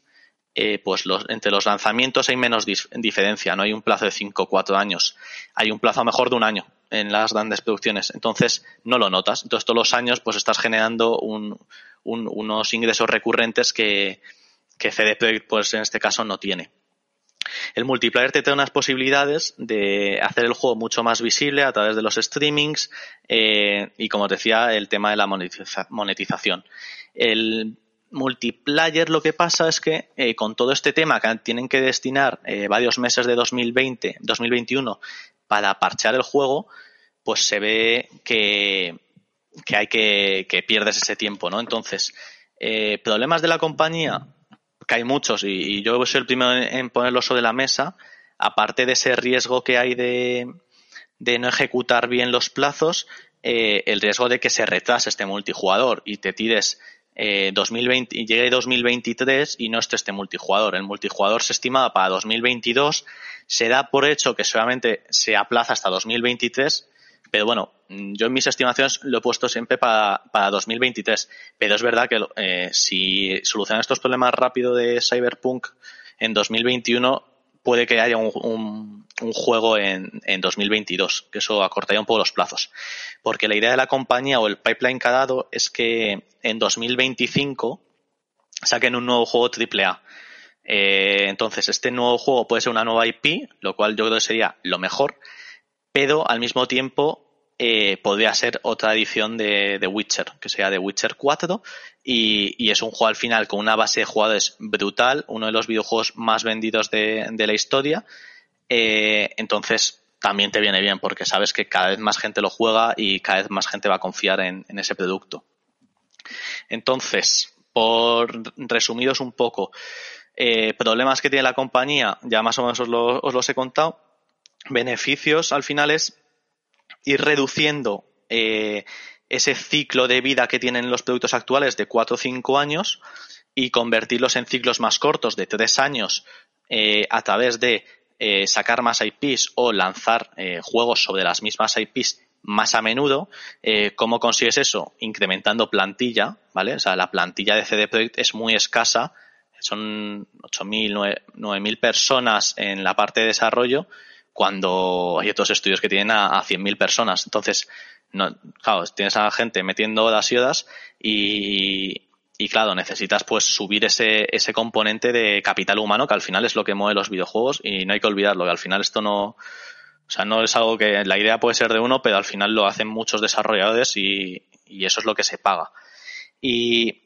eh, pues los, entre los lanzamientos hay menos diferencia, no hay un plazo de 5 o 4 años, hay un plazo mejor de un año en las grandes producciones, entonces no lo notas. Entonces todos los años pues estás generando un, un, unos ingresos recurrentes que, que CD pues en este caso no tiene. El multiplayer te da unas posibilidades de hacer el juego mucho más visible a través de los streamings eh, y, como te decía, el tema de la monetización. El multiplayer lo que pasa es que eh, con todo este tema que tienen que destinar eh, varios meses de 2020, 2021 para parchear el juego, pues se ve que, que hay que, que pierdes ese tiempo, ¿no? Entonces, problemas de la compañía, que hay muchos y, yo soy el primero en, ponerlo sobre la mesa, aparte de ese riesgo que hay de, no ejecutar bien los plazos, eh, el riesgo de que se retrase este multijugador y te tires eh, 2020 y llegue 2023 y no esté este multijugador. El multijugador se estimaba para 2022, se da por hecho que solamente se aplaza hasta 2023 pero bueno, yo en mis estimaciones lo he puesto siempre para, para 2023. Pero es verdad que eh, si solucionan estos problemas rápido de Cyberpunk en 2021, puede que haya un, un, juego en, en, 2022, que eso acortaría un poco los plazos. Porque la idea de la compañía o el pipeline que ha dado es que en 2025 saquen un nuevo juego AAA. Eh, entonces, este nuevo juego puede ser una nueva IP, lo cual yo creo que sería lo mejor, pero al mismo tiempo eh, podría ser otra edición de, The Witcher, que sea The Witcher 4, y, es un juego al final con una base de jugadores brutal, uno de los videojuegos más vendidos de, la historia. Eh, entonces, también te viene bien, porque sabes que cada vez más gente lo juega y cada vez más gente va a confiar en, ese producto. Entonces, por resumiros un poco, eh, problemas que tiene la compañía, ya más o menos os, os los he contado. Beneficios al final es ir reduciendo eh, ese ciclo de vida que tienen los productos actuales de 4 o 5 años y convertirlos en ciclos más cortos de 3 años eh, a través de eh, sacar más IPs o lanzar juegos sobre las mismas IPs más a menudo. ¿Cómo consigues eso? Incrementando plantilla, ¿vale? O sea, la plantilla de CD Projekt es muy escasa. Son 8.000, 9.000 personas en la parte de desarrollo cuando hay otros estudios que tienen a, a 100.000 personas. Entonces, no, claro, tienes a gente metiendo horas y horas y, y claro, necesitas pues subir ese, ese componente de capital humano que al final es lo que mueve los videojuegos y no hay que olvidarlo, que al final esto no, o sea, no es algo que la idea puede ser de uno, pero al final lo hacen muchos desarrolladores y, y eso es lo que se paga. Y,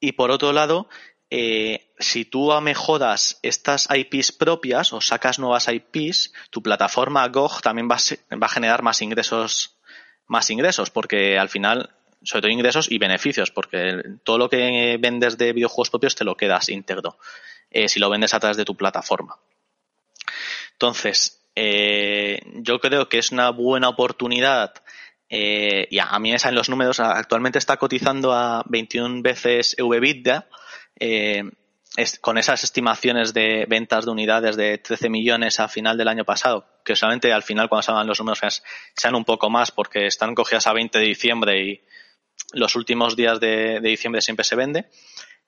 y por otro lado, eh, si tú mejoras estas IPs propias o sacas nuevas IPs, tu plataforma GOG también va a, generar más ingresos, más ingresos, porque al final, sobre todo ingresos y beneficios, porque todo lo que vendes de videojuegos propios te lo quedas íntegro, eh, si lo vendes a través de tu plataforma. Entonces, eh, yo creo que es una buena oportunidad Eh, y a, mí me salen los números. Actualmente está cotizando a 21 veces EV-EBITDA. Eh, con esas estimaciones de ventas de unidades de 13 millones a final del año pasado, que solamente al final cuando salgan los números sean un poco más porque están cogidas a 20 de diciembre y los últimos días de, diciembre siempre se vende.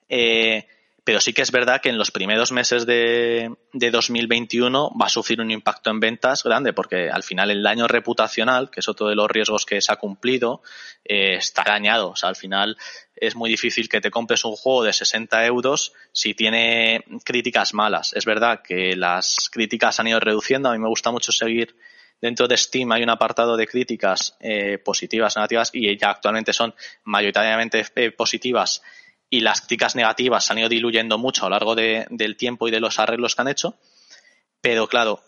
Eh, pero sí que es verdad que en los primeros meses de, de, 2021 va a sufrir un impacto en ventas grande, porque al final el daño reputacional, que es otro de los riesgos que se ha cumplido, eh, está dañado. O sea, al final es muy difícil que te compres un juego de 60 euros si tiene críticas malas. Es verdad que las críticas han ido reduciendo. A mí me gusta mucho seguir dentro de Steam hay un apartado de críticas eh, positivas, negativas, y ya actualmente son mayoritariamente eh, positivas y las críticas negativas han ido diluyendo mucho a lo largo del tiempo y de los arreglos que han hecho. Pero claro,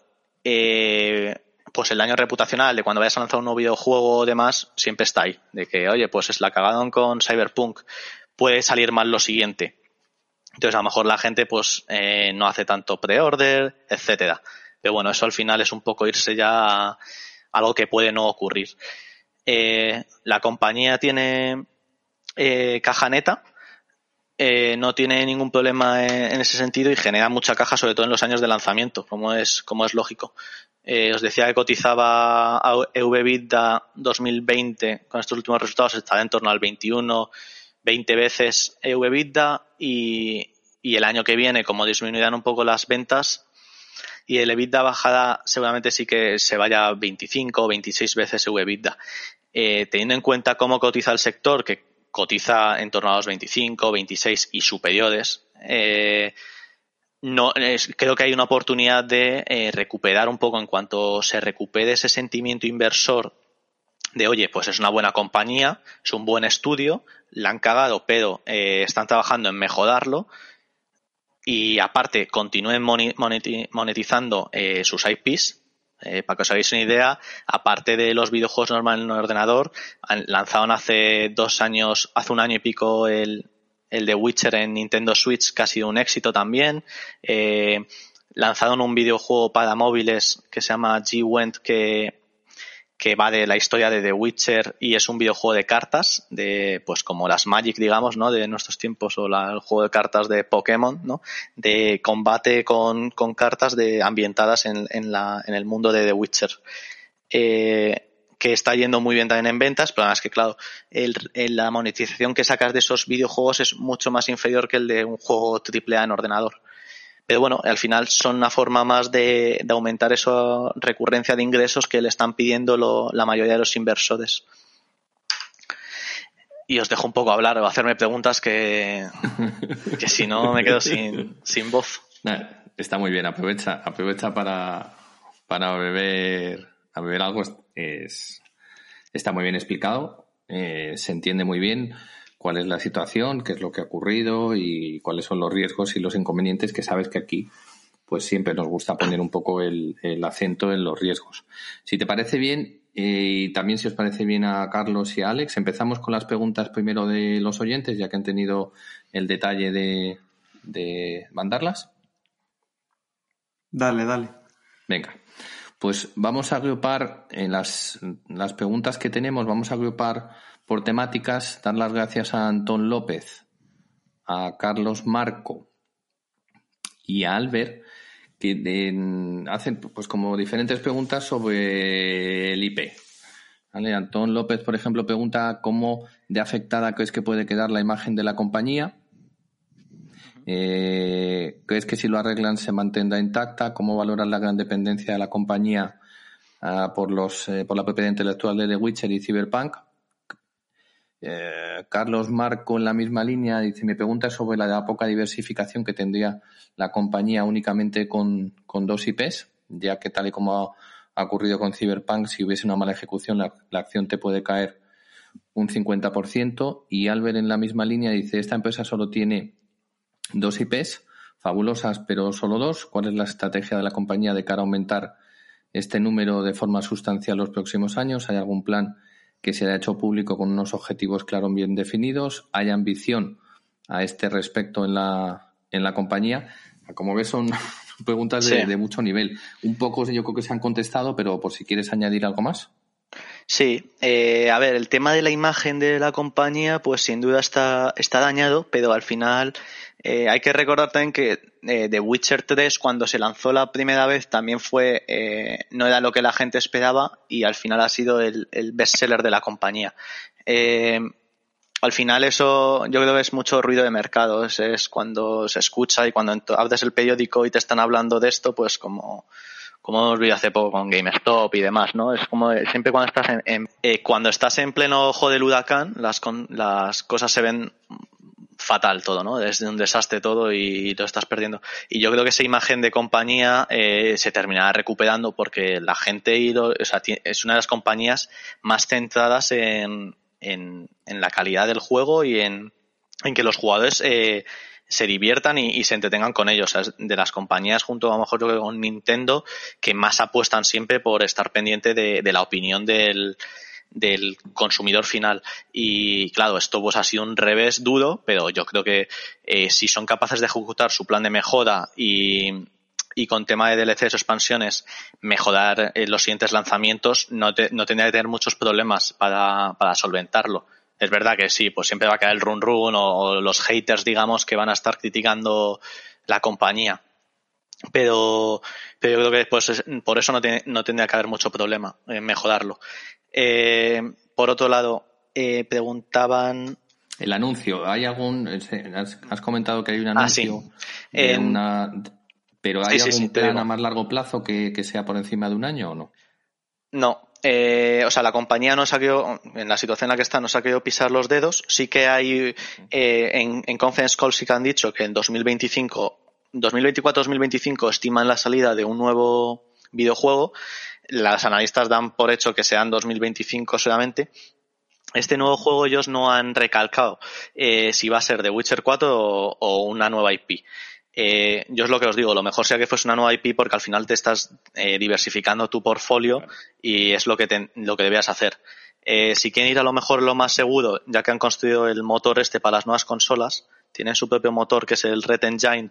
eh, pues el daño reputacional de cuando vayas a lanzar un nuevo videojuego o demás siempre está ahí. De que, oye, pues es la cagaron con Cyberpunk, puede salir mal lo siguiente. Entonces a lo mejor la gente pues eh, no hace tanto pre-order, etcétera. Pero bueno, eso al final es un poco irse ya a algo que puede no ocurrir. Eh, la compañía tiene caja neta, eh, no tiene ningún problema en, ese sentido y genera mucha caja, sobre todo en los años de lanzamiento, como es, como es lógico. Eh, os decía que cotizaba a EVBITDA 2020 con estos últimos resultados, está en torno al 21, 20 veces EVBITDA y, el año que viene, como disminuirán un poco las ventas, y el EBITDA bajada seguramente sí que se vaya 25 o 26 veces EBITDA. Eh, teniendo en cuenta cómo cotiza el sector, que cotiza en torno a los 25, 26 y superiores. Eh, no, creo que hay una oportunidad de eh, recuperar un poco en cuanto se recupere ese sentimiento inversor de, oye, pues es una buena compañía, es un buen estudio, la han cagado, pero eh, están trabajando en mejorarlo y aparte continúen monetizando sus IPs, eh, para que os hagáis una idea, aparte de los videojuegos normales en el ordenador, lanzaron hace dos años, hace un año y pico el, el de Witcher en Nintendo Switch, que ha sido un éxito también. Eh, lanzaron un videojuego para móviles que se llama G-Went, que que va de la historia de The Witcher y es un videojuego de cartas, de pues como las Magic, digamos, ¿no? De nuestros tiempos o el juego de cartas de Pokémon, ¿no? De combate con, con cartas de ambientadas en, en, la, en el mundo de The Witcher. Eh, que está yendo muy bien también en ventas, pero además que claro, el, la monetización que sacas de esos videojuegos es mucho más inferior que el de un juego AAA en ordenador. Pero bueno, al final son una forma más de, aumentar esa recurrencia de ingresos que le están pidiendo la mayoría de los inversores. Y os dejo un poco hablar o hacerme preguntas que, [laughs] que si no me quedo sin, sin voz. Está muy bien, aprovecha, aprovecha para, para beber, a beber algo. Es, está muy bien explicado, eh, se entiende muy bien cuál es la situación, qué es lo que ha ocurrido y cuáles son los riesgos y los inconvenientes que sabes que aquí pues siempre nos gusta poner un poco el, acento en los riesgos. Si te parece bien, eh, y también si os parece bien a Carlos y a Alex, empezamos con las preguntas primero de los oyentes, ya que han tenido el detalle de, de mandarlas. Dale, dale. Venga. Pues vamos a agrupar en las, las preguntas que tenemos, vamos a agrupar por temáticas, dar las gracias a Antón López, a Carlos Marco y a Albert, que hacen pues como diferentes preguntas sobre el IP. Antón López, por ejemplo, pregunta cómo de afectada crees que puede quedar la imagen de la compañía. Eh, ¿Crees que si lo arreglan se mantendrá intacta? ¿Cómo valoras la gran dependencia de la compañía ah, por, los, eh, por la propiedad intelectual de The Witcher y Cyberpunk? Eh, Carlos Marco en la misma línea dice, me pregunta sobre la poca diversificación que tendría la compañía únicamente con, dos IPs, ya que tal y como ha, ocurrido con Cyberpunk, si hubiese una mala ejecución, la, acción te puede caer un 50%. Y Albert en la misma línea dice, esta empresa solo tiene dos IPs, fabulosas, pero solo dos. ¿Cuál es la estrategia de la compañía de cara a aumentar este número de forma sustancial los próximos años? ¿Hay algún plan que se haya hecho público con unos objetivos claros bien definidos, hay ambición a este respecto en la, en la compañía. Como ves, son [laughs] preguntas de, mucho nivel. Un poco yo creo que se han contestado, pero por si quieres añadir algo más. Sí, eh, a ver, el tema de la imagen de la compañía, pues sin duda está, está dañado, pero al final eh, hay que recordar también que eh, The Witcher 3, cuando se lanzó la primera vez, también fue, eh, no era lo que la gente esperaba y al final ha sido el, el bestseller de la compañía. Eh, al final eso yo creo que es mucho ruido de mercado, es, cuando se escucha y cuando abres el periódico y te están hablando de esto, pues como como hemos visto hace poco con GameStop y demás, ¿no? Es como eh, siempre cuando estás en, en- cuando estás en pleno ojo del huracán, las, con- las cosas se ven fatal todo, ¿no? Es un desastre todo y lo estás perdiendo. Y yo creo que esa imagen de compañía eh, se terminará recuperando porque la gente y lo- o sea, es una de las compañías más centradas en, en, en la calidad del juego y en, en que los jugadores eh, se diviertan y, se entretengan con ellos. O sea, de las compañías, junto a lo mejor con Nintendo, que más apuestan siempre por estar pendiente de, de la opinión del, del consumidor final. Y claro, esto pues ha sido un revés duro, pero yo creo que eh, si son capaces de ejecutar su plan de mejora y, y con tema de DLCs o expansiones mejorar eh, los siguientes lanzamientos, no, te- no tendría que tener muchos problemas para, para solventarlo. Es verdad que sí, pues siempre va a caer el run run o, los haters, digamos, que van a estar criticando la compañía. Pero, pero yo creo que pues, es- por eso no, no tendría que haber mucho problema en mejorarlo. Eh, por otro lado, eh, preguntaban El anuncio, ¿hay algún. Has, comentado que hay un Ah, sí. anuncio de una. Pero ¿hay sí, algún sí, plan a más largo plazo que, que sea por encima de un año o no? No, eh, o sea, la compañía no ha querido, en la situación en la que está, no se ha querido pisar los dedos. Sí que hay, en, en conference calls sí que han dicho que en 2025, 2024-2025 estiman la salida de un nuevo videojuego. Las analistas dan por hecho que sean 2025 solamente. Este nuevo juego ellos no han recalcado eh, si va a ser de Witcher 4 o, o una nueva IP. Eh, yo es lo que os digo, lo mejor sería que fuese una nueva IP porque al final te estás eh, diversificando tu portfolio y es lo que, te- lo que debías hacer. Eh, si quieren ir a lo mejor lo más seguro, ya que han construido el motor este para las nuevas consolas, tienen su propio motor que es el Red Engine,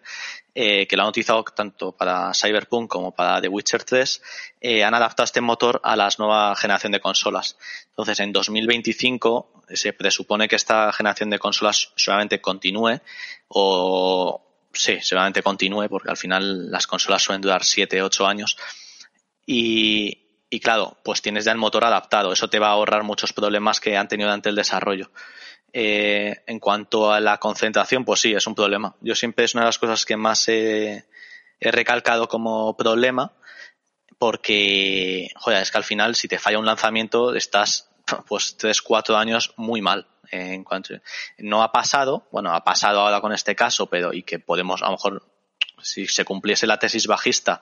eh, que lo han utilizado tanto para Cyberpunk como para The Witcher 3, eh, han adaptado este motor a la nueva generación de consolas. Entonces, en 2025 se presupone que esta generación de consolas solamente continúe o sí, seguramente continúe porque al final las consolas suelen durar 7, 8 años y, y claro, pues tienes ya el motor adaptado. Eso te va a ahorrar muchos problemas que han tenido durante el desarrollo. Eh, en cuanto a la concentración, pues sí, es un problema. Yo siempre es una de las cosas que más he, he recalcado como problema porque, joder, es que al final si te falla un lanzamiento estás [laughs] pues tres, cuatro años muy mal. Eh, no ha pasado, bueno, ha pasado ahora con este caso, pero y que podemos a lo mejor si se cumpliese la tesis bajista,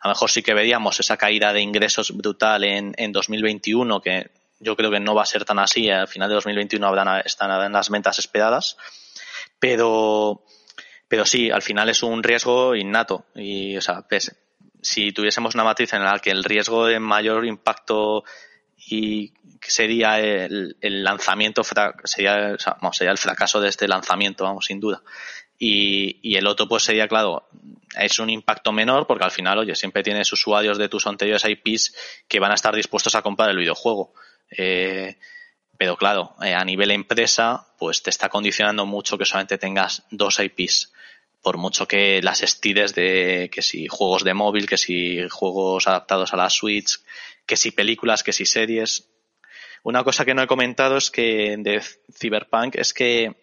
a lo mejor sí que veríamos esa caída de ingresos brutal en, en 2021, que yo creo que no va a ser tan así. Al final de 2021 habrán, estarán las ventas esperadas. Pero, pero sí, al final es un riesgo innato. Y, o sea, pues, si tuviésemos una matriz en la que el riesgo de mayor impacto y sería el, el lanzamiento, sería, o sería el fracaso de este lanzamiento, vamos, sin duda. Y, y, el otro pues sería, claro, es un impacto menor porque al final, oye, siempre tienes usuarios de tus anteriores IPs que van a estar dispuestos a comprar el videojuego. Eh, pero claro, eh, a nivel empresa, pues te está condicionando mucho que solamente tengas dos IPs. Por mucho que las estires de que si juegos de móvil, que si juegos adaptados a la Switch, que si películas, que si series. Una cosa que no he comentado es que de Cyberpunk es que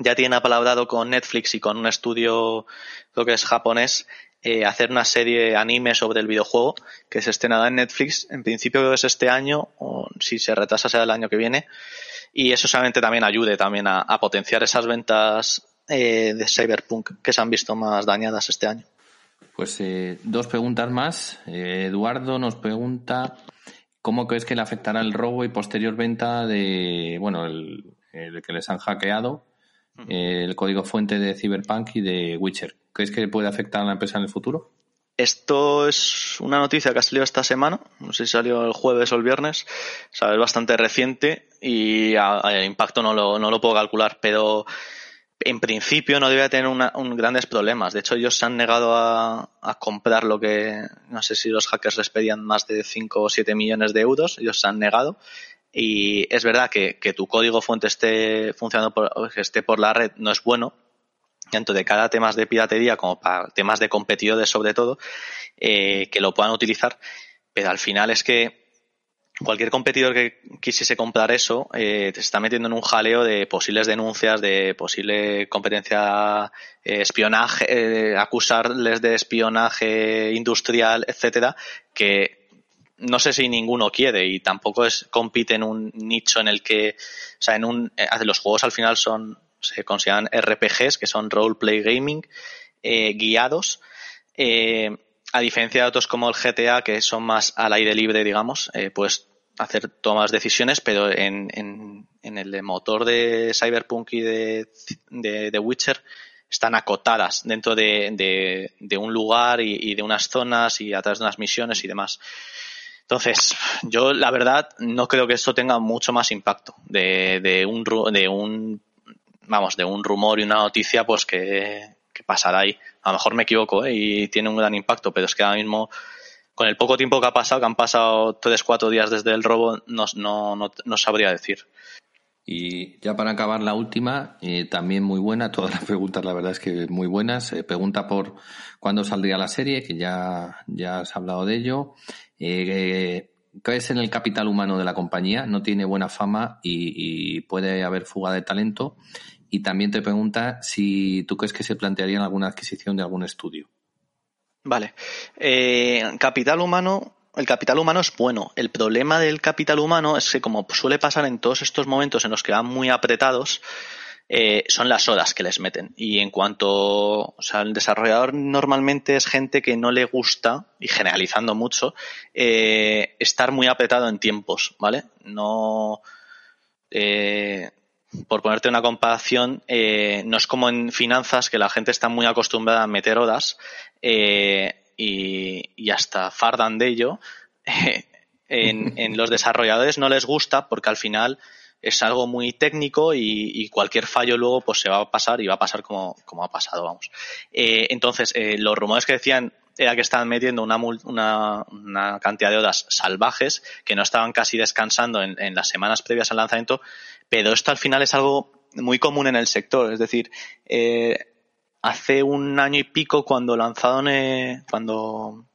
ya tienen apalabrado con Netflix y con un estudio, creo que es japonés, eh, hacer una serie anime sobre el videojuego que se estrenará en Netflix. En principio es este año, o si se retrasa será el año que viene. Y eso solamente también ayude también a, a potenciar esas ventas eh, de Cyberpunk que se han visto más dañadas este año. Pues eh, dos preguntas más. Eh, Eduardo nos pregunta cómo crees que le afectará el robo y posterior venta de, bueno, el, el que les han hackeado el código fuente de Cyberpunk y de Witcher. ¿Crees que puede afectar a la empresa en el futuro? Esto es una noticia que ha salido esta semana, no sé si salió el jueves o el viernes, o sea, es bastante reciente y el impacto no lo, no lo puedo calcular, pero, en principio no debería tener un grandes problemas. De hecho, ellos se han negado a, comprar lo que, no sé si los hackers les pedían más de 5 o 7 millones de euros, ellos se han negado. Y es verdad que, tu código fuente esté funcionando por, que esté por la red no es bueno, tanto de cada temas de piratería como para temas de competidores sobre todo, eh, que lo puedan utilizar. Pero al final es que cualquier competidor que quisiese comprar eso eh, te está metiendo en un jaleo de posibles denuncias, de posible competencia, eh, espionaje, eh, acusarles de espionaje industrial, etcétera, que no sé si ninguno quiere y tampoco es compite en un nicho en el que, o sea, en un, los juegos al final son, se consideran RPGs, que son role play gaming, guiados. a diferencia de otros como el GTA, que son más al aire libre, digamos, pues hacer tomas decisiones, pero en, en, el motor de Cyberpunk y de, de, Witcher están acotadas dentro de, de, un lugar y, de unas zonas y a través de unas misiones y demás. Entonces, yo la verdad no creo que esto tenga mucho más impacto de, de un de un vamos de un rumor y una noticia pues que, que pasará ahí. A lo mejor me equivoco ¿eh? y tiene un gran impacto, pero es que ahora mismo con el poco tiempo que ha pasado, que han pasado tres, cuatro días desde el robo, no, no, sabría decir. Y ya para acabar la última, eh, también muy buena, [laughs] todas las preguntas la verdad es que muy buenas. Eh, pregunta por cuándo saldría la serie, que ya, ya has hablado de ello. Eh, ¿Qué es en el capital humano de la compañía? No tiene buena fama y, puede haber fuga de talento. Y también te pregunta si tú crees que se plantearía alguna adquisición de algún estudio. Vale. Eh, capital humano. El capital humano es bueno. El problema del capital humano es que, como suele pasar en todos estos momentos en los que van muy apretados, eh, son las horas que les meten. Y en cuanto, o sea, el desarrollador normalmente es gente que no le gusta, y generalizando mucho, eh, estar muy apretado en tiempos, ¿vale? No, por ponerte una comparación, eh, no es como en finanzas que la gente está muy acostumbrada a meter horas eh, y, hasta fardan de ello. [laughs] en, los desarrolladores no les gusta porque al final es algo muy técnico y, cualquier fallo luego pues se va a pasar y va a pasar como, como ha pasado, vamos. Eh, entonces, los rumores que decían era que estaban metiendo una, una, una, cantidad de horas salvajes que no estaban casi descansando en, las semanas previas al lanzamiento, pero esto al final es algo muy común en el sector. Es decir, eh, hace un año y pico cuando lanzaron, eh, cuando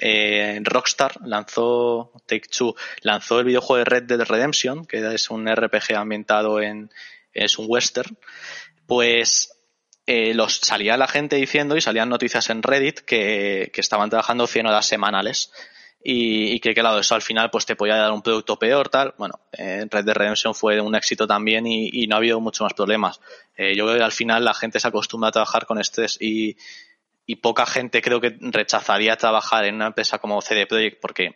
eh, Rockstar lanzó, Take Two, lanzó el videojuego de Red Dead Redemption, que es un RPG ambientado en, es un western, pues eh, los salía la gente diciendo y salían noticias en Reddit que, que estaban trabajando 100 horas semanales y, que, claro, eso al final pues te podía dar un producto peor, tal. Bueno, eh, Red Dead Redemption fue un éxito también y, no ha habido muchos más problemas. Eh, yo creo que al final la gente se acostumbra a trabajar con estrés y, y poca gente creo que rechazaría trabajar en una empresa como CD Projekt porque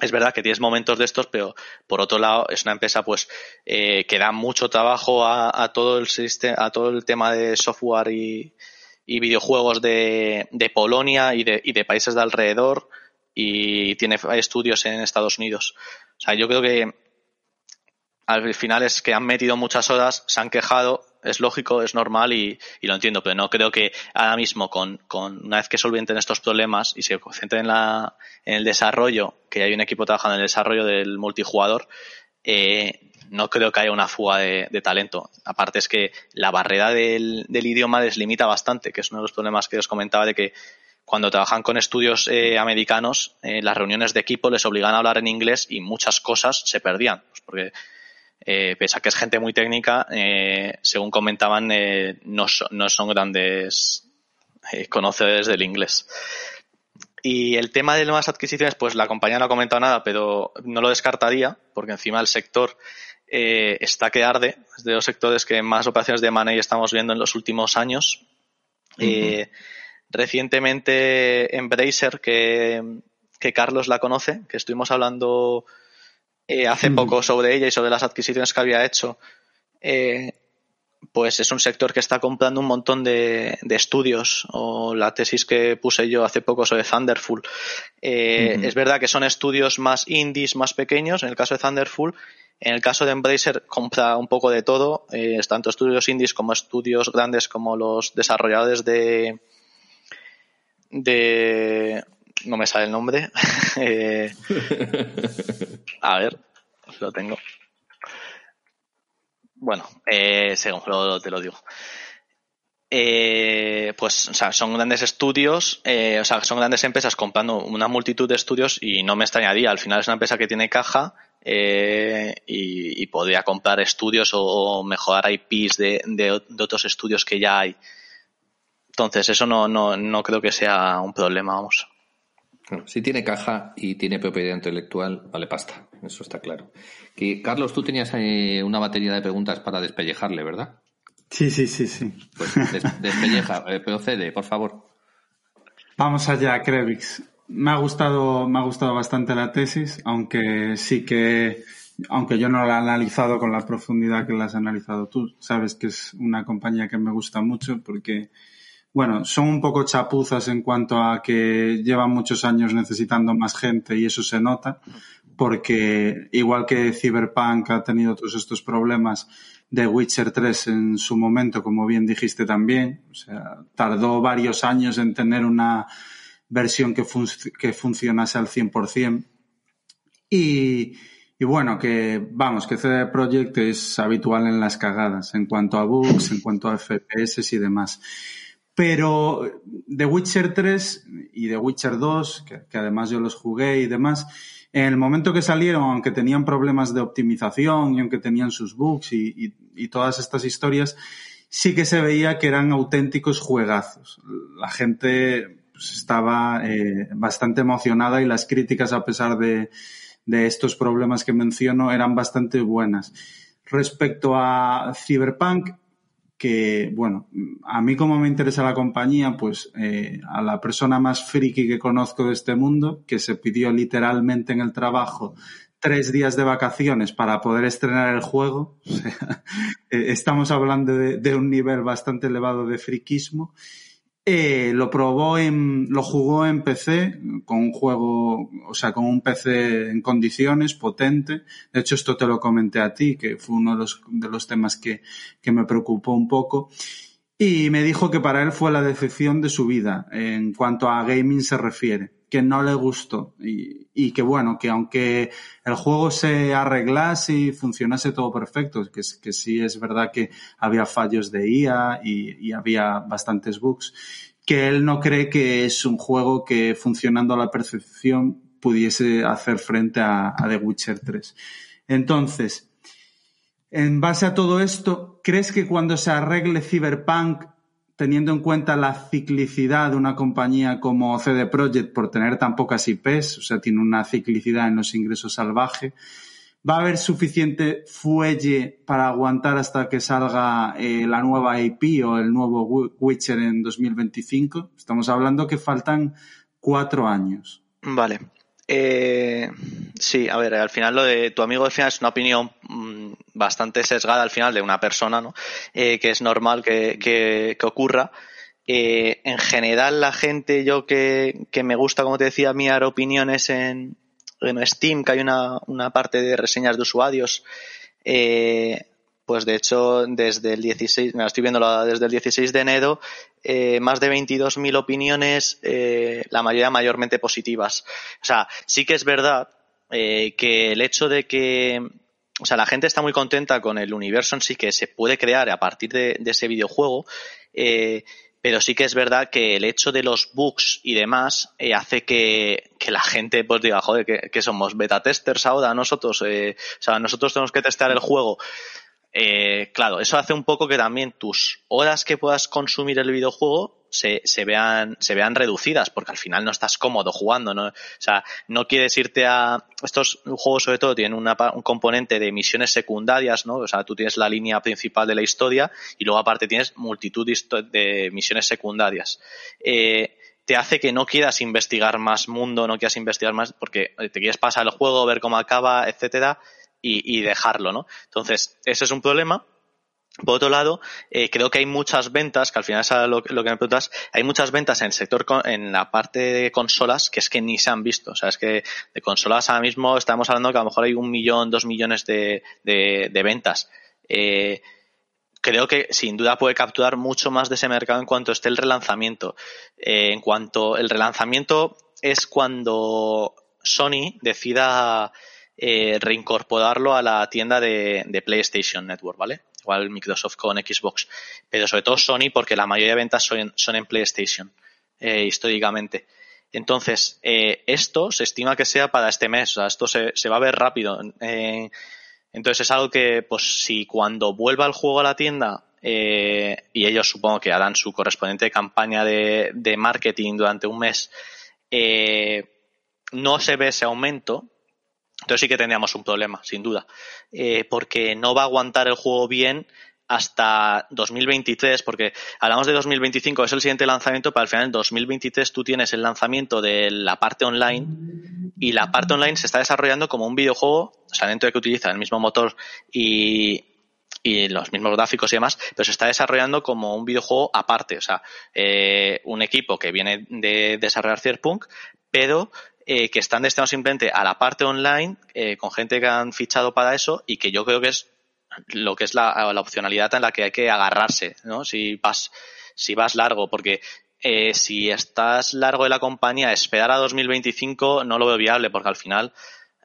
es verdad que tienes momentos de estos, pero por otro lado es una empresa pues eh, que da mucho trabajo a, todo el sistema, a todo el tema de software y, y videojuegos de, de Polonia y de, y de países de alrededor y tiene estudios en Estados Unidos. O sea, yo creo que al final es que han metido muchas horas, se han quejado, es lógico, es normal y, lo entiendo, pero no creo que ahora mismo con, con una vez que solventen estos problemas y se concentren en, la, en el desarrollo, que hay un equipo trabajando en el desarrollo del multijugador, eh, no creo que haya una fuga de, talento. Aparte es que la barrera del, del idioma deslimita bastante, que es uno de los problemas que os comentaba de que cuando trabajan con estudios eh, americanos, eh, las reuniones de equipo les obligan a hablar en inglés y muchas cosas se perdían. Pues porque, eh, pese a que es gente muy técnica, eh, según comentaban, no, no, son grandes conocedores del inglés. Y el tema de nuevas adquisiciones, pues la compañía no ha comentado nada, pero no lo descartaría, porque encima el sector está que arde. Es de los sectores que más operaciones de money estamos viendo en los últimos años. Recientemente Embracer, que, que Carlos la conoce, que estuvimos hablando eh, hace poco sobre ella y sobre las adquisiciones que había hecho, eh, pues es un sector que está comprando un montón de, de, estudios o la tesis que puse yo hace poco sobre Thunderful. Eh, Es verdad que son estudios más indies, más pequeños, en el caso de Thunderful, En el caso de Embracer compra un poco de todo, eh, tanto estudios indies como estudios grandes como los desarrolladores de de no me sale el nombre. [laughs] Eh, a ver, lo tengo. Bueno, eh, según te lo digo. Eh, pues, o sea, son grandes estudios, eh, o sea, son grandes empresas comprando una multitud de estudios y no me extrañaría. Al final es una empresa que tiene caja eh, y, podría comprar estudios o, mejorar IPs de, de, otros estudios que ya hay. Entonces, eso no, no, no creo que sea un problema, vamos. Si tiene caja y tiene propiedad intelectual, vale pasta. Eso está claro. Que, Carlos, tú tenías una batería de preguntas para despellejarle, ¿verdad? Sí, sí, sí, sí. Pues despelleja, eh, procede, por favor. Vamos allá, Krevix. Me ha gustado, me ha gustado bastante la tesis, aunque sí que, aunque yo no la he analizado con la profundidad que la has analizado tú. Sabes que es una compañía que me gusta mucho porque, bueno, son un poco chapuzas en cuanto a que llevan muchos años necesitando más gente y eso se nota, porque igual que Cyberpunk ha tenido todos estos problemas, de Witcher 3 en su momento, como bien dijiste también. O sea, tardó varios años en tener una versión que, que funcionase al 100%. Y, y bueno, que vamos, que CD Projekt es habitual en las cagadas en cuanto a bugs, en cuanto a FPS y demás. Pero The Witcher 3 y The Witcher 2, que, además yo los jugué y demás, en el momento que salieron, aunque tenían problemas de optimización y aunque tenían sus bugs y, todas estas historias, sí que se veía que eran auténticos juegazos. La gente pues, estaba eh, bastante emocionada y las críticas, a pesar de estos problemas que menciono, eran bastante buenas. Respecto a Cyberpunk, que, bueno, a mí como me interesa la compañía, pues eh, a la persona más friki que conozco de este mundo, que se pidió literalmente en el trabajo tres días de vacaciones para poder estrenar el juego, [laughs] o sea, eh, estamos hablando de, de, un nivel bastante elevado de friquismo eh, lo probó en, lo jugó en PC con un juego, o sea, con un PC en condiciones, potente. De hecho, esto te lo comenté a ti, que fue uno de los, de los temas que, que me preocupó un poco. Y me dijo que para él fue la decepción de su vida en cuanto a gaming se refiere que no le gustó y, y, que bueno, que aunque el juego se arreglase y funcionase todo perfecto, que, que sí es verdad que había fallos de IA y, y, había bastantes bugs, que él no cree que es un juego que funcionando a la perfección pudiese hacer frente a, a The Witcher 3. Entonces, en base a todo esto, ¿crees que cuando se arregle Cyberpunk teniendo en cuenta la ciclicidad de una compañía como CD Projekt por tener tan pocas IPs, o sea, tiene una ciclicidad en los ingresos salvaje, ¿va a haber suficiente fuelle para aguantar hasta que salga eh, la nueva IP o el nuevo Witcher en 2025? Estamos hablando que faltan cuatro años. Vale. Eh, sí, a ver, al final lo de tu amigo al final es una opinión mm, bastante sesgada al final de una persona, ¿no? Eh, que es normal que, que, ocurra. Eh, en general, la gente, yo que, que, me gusta, como te decía, mirar opiniones en, en Steam, que hay una, una parte de reseñas de usuarios, eh, pues de hecho, desde el 16, me estoy viendo desde el 16 de enero, eh, más de 22.000 opiniones, eh, la mayoría mayormente positivas. O sea, sí que es verdad eh, que el hecho de que, o sea, la gente está muy contenta con el universo en sí que se puede crear a partir de, ese videojuego, pero sí que es verdad que el hecho de los bugs y demás hace que, la gente pues diga, joder, que, que somos beta testers ahora nosotros, o sea, nosotros tenemos que testear el juego eh, claro, eso hace un poco que también tus horas que puedas consumir el videojuego se, vean, se vean reducidas, porque al final no estás cómodo jugando, ¿no? O sea, no quieres irte a. Estos juegos, sobre todo, tienen una, un componente de misiones secundarias, ¿no? O sea, tú tienes la línea principal de la historia y luego, aparte, tienes multitud de, misiones secundarias. Eh, te hace que no quieras investigar más mundo, no quieras investigar más, porque te quieres pasar el juego, ver cómo acaba, etcétera, y, dejarlo, ¿no? Entonces, ese es un problema. Por otro lado, eh, creo que hay muchas ventas, que al final es lo, que me preguntas, hay muchas ventas en el sector, en la parte de consolas, que es que ni se han visto. O sea, es que de consolas ahora mismo estamos hablando que a lo mejor hay un millón, dos millones de, de, ventas. Eh, creo que sin duda puede capturar mucho más de ese mercado en cuanto esté el relanzamiento. Eh, en cuanto el relanzamiento es cuando Sony decida reincorporarlo a la tienda de, PlayStation Network, ¿vale? igual Microsoft con Xbox, pero sobre todo Sony porque la mayoría de ventas son, en PlayStation, eh, históricamente. Entonces, eh, esto se estima que sea para este mes, o sea, esto se, va a ver rápido. Eh, entonces es algo que, pues si cuando vuelva el juego a la tienda, y ellos supongo que harán su correspondiente campaña de, de marketing durante un mes, no se ve ese aumento, entonces sí que tendríamos un problema, sin duda, eh, porque no va a aguantar el juego bien hasta 2023, porque hablamos de 2025, es el siguiente lanzamiento, pero al final en 2023 tú tienes el lanzamiento de la parte online y la parte online se está desarrollando como un videojuego, o sea, dentro de que utiliza el mismo motor y, y los mismos gráficos y demás, pero se está desarrollando como un videojuego aparte, o sea, eh, un equipo que viene de desarrollar Cyberpunk, pero eh, que están destinados simplemente a la parte online, eh, con gente que han fichado para eso y que yo creo que es lo que es la, opcionalidad en la que hay que agarrarse, ¿no? Si vas, si vas largo, porque eh, si estás largo de la compañía, esperar a 2025 no lo veo viable, porque al final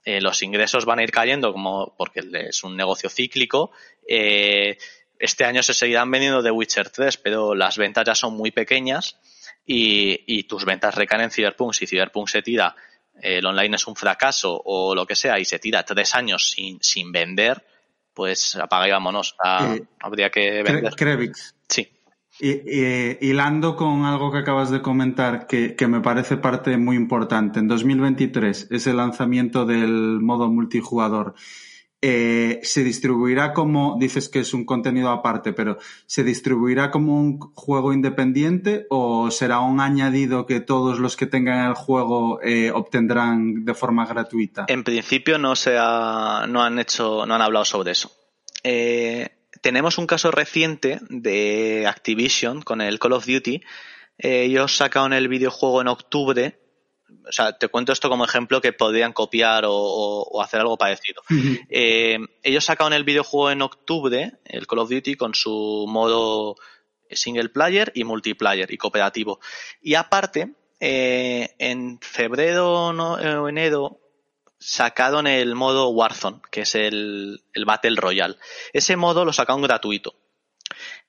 los ingresos van a ir cayendo, como porque es un negocio cíclico. este año se seguirán vendiendo de Witcher 3, pero las ventas ya son muy pequeñas y, y tus ventas recaen en Cyberpunk. Si Cyberpunk se tira el online es un fracaso o lo que sea y se tira tres años sin, sin vender, pues apaga y vámonos. Ah, habría que vender. Krevix. Sí. Y, hilando con algo que acabas de comentar, que, que, me parece parte muy importante, en 2023 es el lanzamiento del modo multijugador eh, se distribuirá como, dices que es un contenido aparte, pero ¿se distribuirá como un juego independiente o será un añadido que todos los que tengan el juego eh, obtendrán de forma gratuita? En principio no se no han hecho, no han hablado sobre eso. Eh, tenemos un caso reciente de Activision con el Call of Duty. ellos sacaron el videojuego en octubre o sea, te cuento esto como ejemplo que podrían copiar o, hacer algo parecido. Eh, ellos sacaron el videojuego en octubre, el Call of Duty, con su modo single player y multiplayer y cooperativo. Y aparte, eh, en febrero o enero sacaron el modo Warzone, que es el, el Battle Royale. Ese modo lo sacaron gratuito.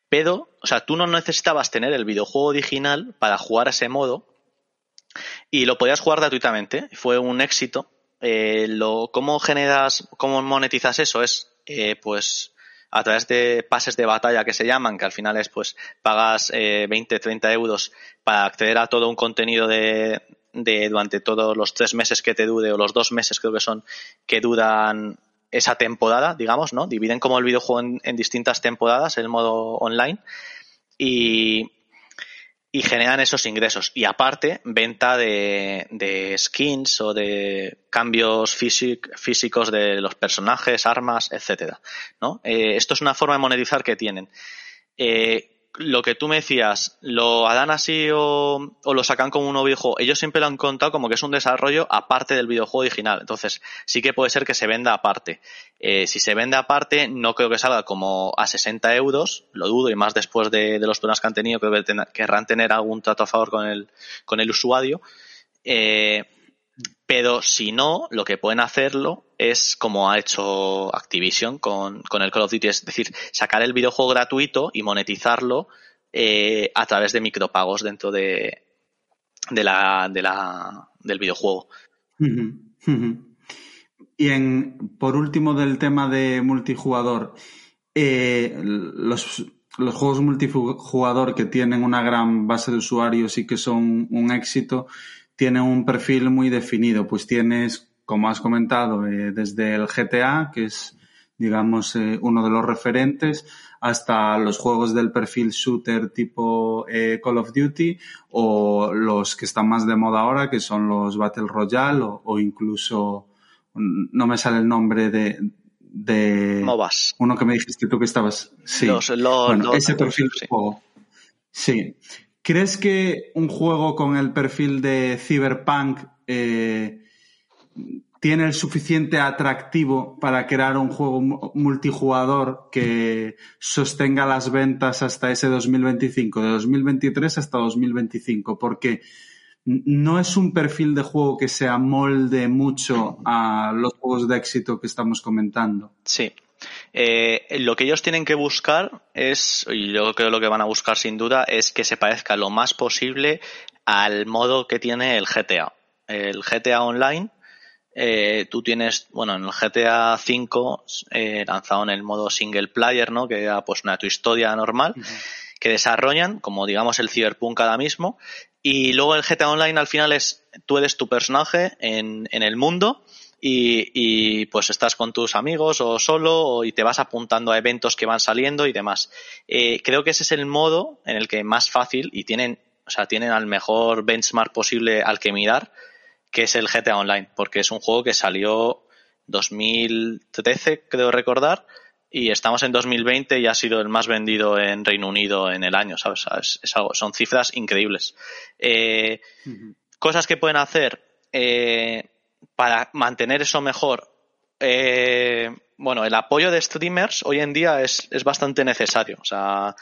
Pero, o sea, tú no necesitabas tener el videojuego original para jugar a ese modo, y lo podías jugar gratuitamente. Fue un éxito. Eh, lo, ¿Cómo generas, cómo monetizas eso? Es, eh, pues, a través de pases de batalla que se llaman, que al final es, pues, pagas eh, 20, 30 euros para acceder a todo un contenido de, de durante todos los tres meses que te dure, o los dos meses creo que son, que duran esa temporada, digamos, ¿no? Dividen como el videojuego en, en distintas temporadas, el modo online. Y, y generan esos ingresos. Y aparte, venta de, skins o de cambios físicos de los personajes, armas, etcétera. ¿no? Eh, esto es una forma de monetizar que tienen. Eh, lo que tú me decías, ¿lo harán así o, lo sacan como un nuevo videojuego? Ellos siempre lo han contado como que es un desarrollo aparte del videojuego original. Entonces, sí que puede ser que se venda aparte. Eh, si se vende aparte, no creo que salga como a 60 euros, lo dudo, y más después de, los problemas que han tenido, creo que querrán tener algún trato a favor con el, con el usuario. Eh, pero si no, lo que pueden hacerlo es como ha hecho Activision con, el Call of Duty, es decir, sacar el videojuego gratuito y monetizarlo eh, a través de micropagos dentro de, de la, de la, del videojuego. Y en, por último del tema de multijugador, eh, los, los juegos multijugador que tienen una gran base de usuarios y que son un éxito, tiene un perfil muy definido, pues tienes, como has comentado, eh, desde el GTA, que es, digamos, eh, uno de los referentes, hasta los juegos del perfil shooter tipo eh, Call of Duty o los que están más de moda ahora, que son los Battle Royale o, incluso, no me sale el nombre de, de MOBAs. uno que me dijiste tú que estabas. Sí. Los- lo- bueno, lo- ese perfil sí. de juego. Sí. ¿Crees que un juego con el perfil de Cyberpunk eh, tiene el suficiente atractivo para crear un juego mu- multijugador que sostenga las ventas hasta ese 2025, de 2023 hasta 2025? Porque no es un perfil de juego que se amolde mucho a los juegos de éxito que estamos comentando. Sí. Eh, lo que ellos tienen que buscar es, y yo creo lo que van a buscar sin duda, es que se parezca lo más posible al modo que tiene el GTA. El GTA Online, eh, tú tienes, bueno, en el GTA V, eh, lanzado en el modo single player, ¿no? Que era pues una tu historia normal, que desarrollan, como digamos el Cyberpunk ahora mismo, y luego el GTA Online al final es, tú eres tu personaje en, en el mundo, y, y, pues estás con tus amigos o solo o- y te vas apuntando a eventos que van saliendo y demás. Eh, creo que ese es el modo en el que más fácil y tienen, o sea, tienen al mejor benchmark posible al que mirar, que es el GTA Online, porque es un juego que salió 2013, creo recordar, y estamos en 2020 y ha sido el más vendido en Reino Unido en el año, ¿sabes? Es- es algo- son cifras increíbles. Eh, cosas que pueden hacer eh, para mantener eso mejor. Eh, bueno, el apoyo de streamers hoy en día es, es bastante necesario. O sea,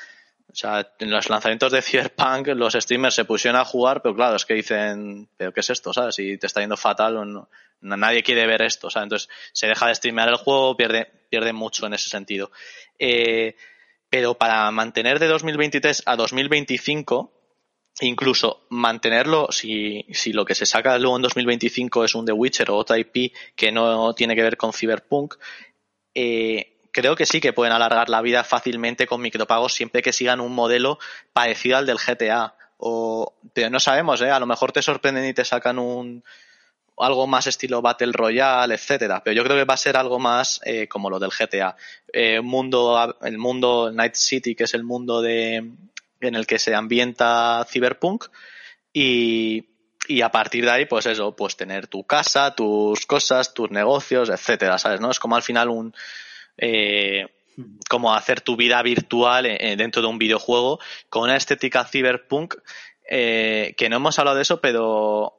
o sea, en los lanzamientos de Cyberpunk los streamers se pusieron a jugar, pero claro, es que dicen, ¿pero qué es esto? ¿Sabes? Si te está yendo fatal o no, nadie quiere ver esto. Entonces se deja de streamear el juego, pierde, mucho en ese sentido. Eh, pero para mantener de 2023 a 2025, incluso mantenerlo, si, si lo que se saca luego en 2025 es un The Witcher o otra IP que no tiene que ver con Cyberpunk, eh, creo que sí que pueden alargar la vida fácilmente con micropagos siempre que sigan un modelo parecido al del GTA. O, pero no sabemos, ¿eh? a lo mejor te sorprenden y te sacan un algo más estilo Battle Royale, etcétera. Pero yo creo que va a ser algo más eh, como lo del GTA. Eh, un mundo, el mundo Night City, que es el mundo de en el que se ambienta Cyberpunk y, y a partir de ahí, pues eso, pues tener tu casa, tus cosas, tus negocios, etcétera, ¿sabes? ¿No? Es como al final un eh, como hacer tu vida virtual eh, dentro de un videojuego con una estética cyberpunk eh, que no hemos hablado de eso, pero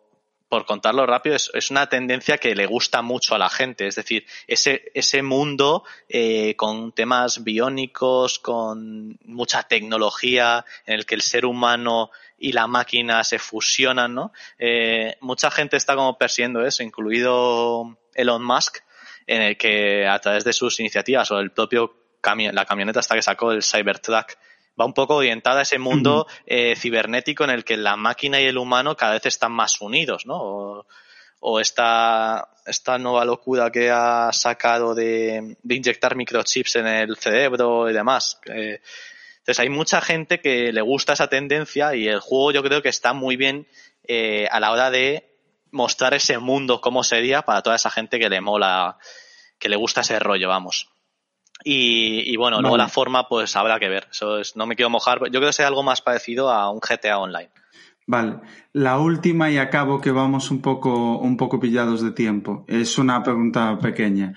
por contarlo rápido, es, es, una tendencia que le gusta mucho a la gente. Es decir, ese, ese mundo eh, con temas biónicos, con mucha tecnología, en el que el ser humano y la máquina se fusionan, ¿no? Eh, mucha gente está como persiguiendo eso, incluido Elon Musk, en el que a través de sus iniciativas o el propio cami la camioneta hasta que sacó el Cybertruck va un poco orientada a ese mundo eh, cibernético en el que la máquina y el humano cada vez están más unidos, ¿no? O, o esta, esta nueva locura que ha sacado de, de, inyectar microchips en el cerebro y demás. Eh, entonces hay mucha gente que le gusta esa tendencia y el juego yo creo que está muy bien eh, a la hora de mostrar ese mundo cómo sería para toda esa gente que le mola, que le gusta ese rollo, vamos. Y, y bueno, vale. luego la forma, pues habrá que ver. Eso es, no me quiero mojar. Yo creo que sea algo más parecido a un GTA Online. Vale. La última y acabo que vamos un poco, un poco pillados de tiempo. Es una pregunta pequeña.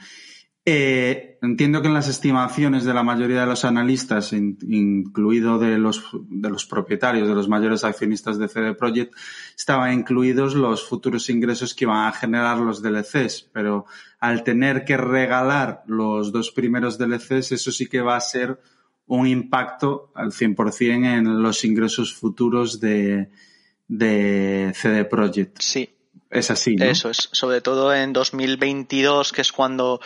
Eh, entiendo que en las estimaciones de la mayoría de los analistas, in, incluido de los, de los propietarios, de los mayores accionistas de CD Projekt, estaban incluidos los futuros ingresos que iban a generar los DLCs, pero al tener que regalar los dos primeros DLCs, eso sí que va a ser un impacto al 100% en los ingresos futuros de, de CD Projekt. Sí. Es así, ¿no? Eso es. Sobre todo en 2022, que es cuando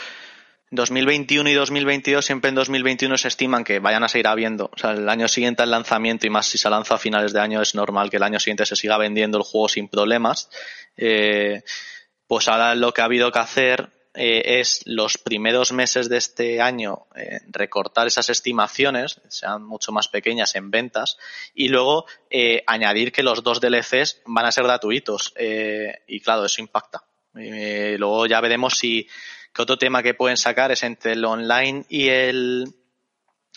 2021 y 2022, siempre en 2021 se estiman que vayan a seguir habiendo. O sea, el año siguiente al lanzamiento y más si se lanza a finales de año es normal que el año siguiente se siga vendiendo el juego sin problemas. Eh, pues ahora lo que ha habido que hacer eh, es los primeros meses de este año eh, recortar esas estimaciones, sean mucho más pequeñas en ventas, y luego eh, añadir que los dos DLCs van a ser gratuitos. y claro, eso impacta. Luego ya veremos si que otro tema que pueden sacar es entre el online y el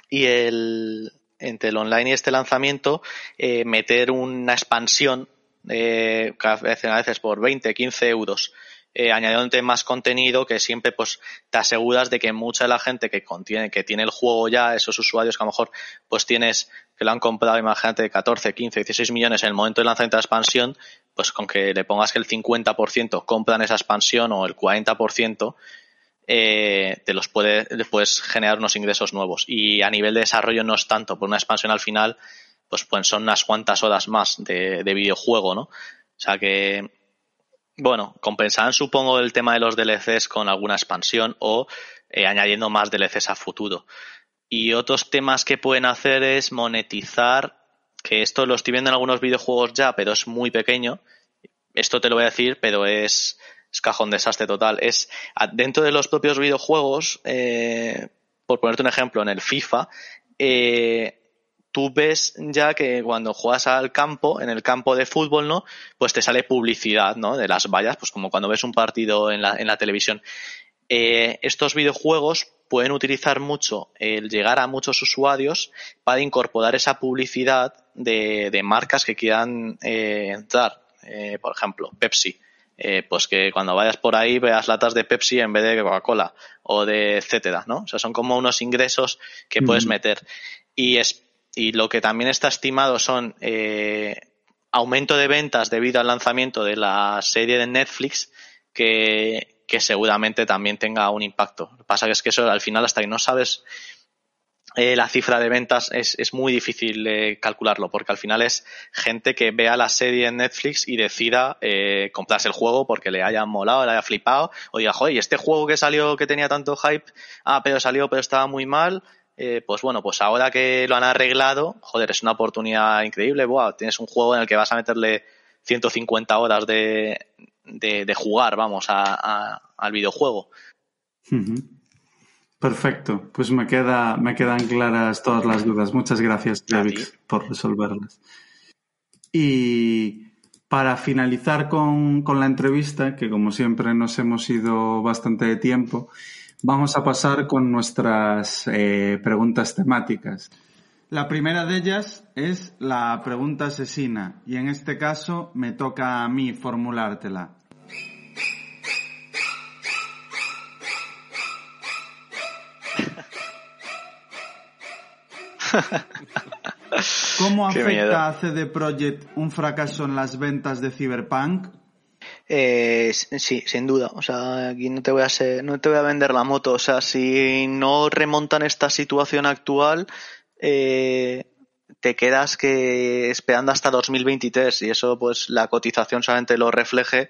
y el entre el online y este lanzamiento eh, meter una expansión eh, a veces por 20, 15 euros. Eh, añadiéndote más contenido que siempre pues te aseguras de que mucha de la gente que contiene, que tiene el juego ya, esos usuarios que a lo mejor pues tienes, que lo han comprado, imagínate, 14, 15, 16 millones en el momento de lanzamiento de la expansión, pues con que le pongas que el 50% compran esa expansión o el 40%, eh, te los puede, puedes generar unos ingresos nuevos. Y a nivel de desarrollo no es tanto, por una expansión al final, pues, pues son unas cuantas horas más de, de videojuego, ¿no? O sea que bueno, compensarán supongo el tema de los DLCs con alguna expansión o eh, añadiendo más DLCs a futuro. Y otros temas que pueden hacer es monetizar, que esto lo estoy viendo en algunos videojuegos ya, pero es muy pequeño. Esto te lo voy a decir, pero es, es cajón desastre total. Es dentro de los propios videojuegos, eh, por ponerte un ejemplo, en el FIFA, eh, tú ves ya que cuando juegas al campo, en el campo de fútbol, ¿no? Pues te sale publicidad, ¿no? De las vallas, pues como cuando ves un partido en la, en la televisión. Eh, estos videojuegos pueden utilizar mucho el llegar a muchos usuarios para incorporar esa publicidad de, de marcas que quieran entrar. Por ejemplo, Pepsi. Eh, pues que cuando vayas por ahí veas latas de Pepsi en vez de Coca-Cola o de etcétera, ¿no? O sea, son como unos ingresos que puedes meter. Y es y lo que también está estimado son eh, aumento de ventas debido al lanzamiento de la serie de Netflix que, que seguramente también tenga un impacto. Lo que pasa es que eso al final hasta que no sabes eh, la cifra de ventas es, es muy difícil eh, calcularlo porque al final es gente que vea la serie en Netflix y decida eh, comprarse el juego porque le haya molado, le haya flipado o diga, joder, este juego que salió que tenía tanto hype, ah, pero salió pero estaba muy mal, eh, pues bueno, pues ahora que lo han arreglado, joder, es una oportunidad increíble. Buah, tienes un juego en el que vas a meterle 150 horas de, de, jugar, vamos, a, al videojuego. Perfecto, pues me, queda, me quedan claras todas las dudas. Muchas gracias, David, por resolverlas. Y para finalizar con, con la entrevista, que como siempre nos hemos ido bastante de tiempo, Vamos a pasar con nuestras eh, preguntas temáticas. La primera de ellas es la pregunta asesina y en este caso me toca a mí formulártela. [laughs] ¿Cómo afecta a CD Projekt un fracaso en las ventas de Cyberpunk? Eh, sí, sin duda. O sea, aquí no te voy a ser, no te voy a vender la moto. O sea, si no remontan esta situación actual, eh, te quedas que esperando hasta 2023 y eso, pues, la cotización solamente lo refleje.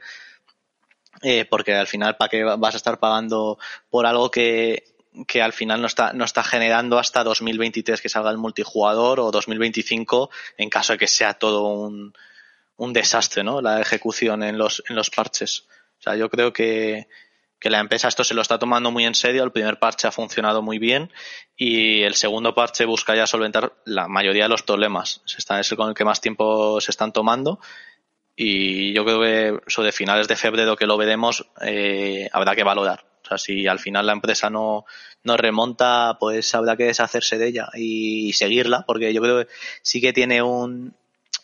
Eh, porque al final, ¿para qué vas a estar pagando por algo que, que al final no está, no está generando hasta 2023 que salga el multijugador o 2025 en caso de que sea todo un, un desastre, ¿no? La ejecución en los, en los parches. O sea, yo creo que, que la empresa esto se lo está tomando muy en serio. El primer parche ha funcionado muy bien y el segundo parche busca ya solventar la mayoría de los problemas. Está, es el con el que más tiempo se están tomando y yo creo que de finales de febrero que lo veremos eh, habrá que valorar. Sea, si al final la empresa no, no remonta, pues habrá que deshacerse de ella y seguirla, porque yo creo que sí que tiene un,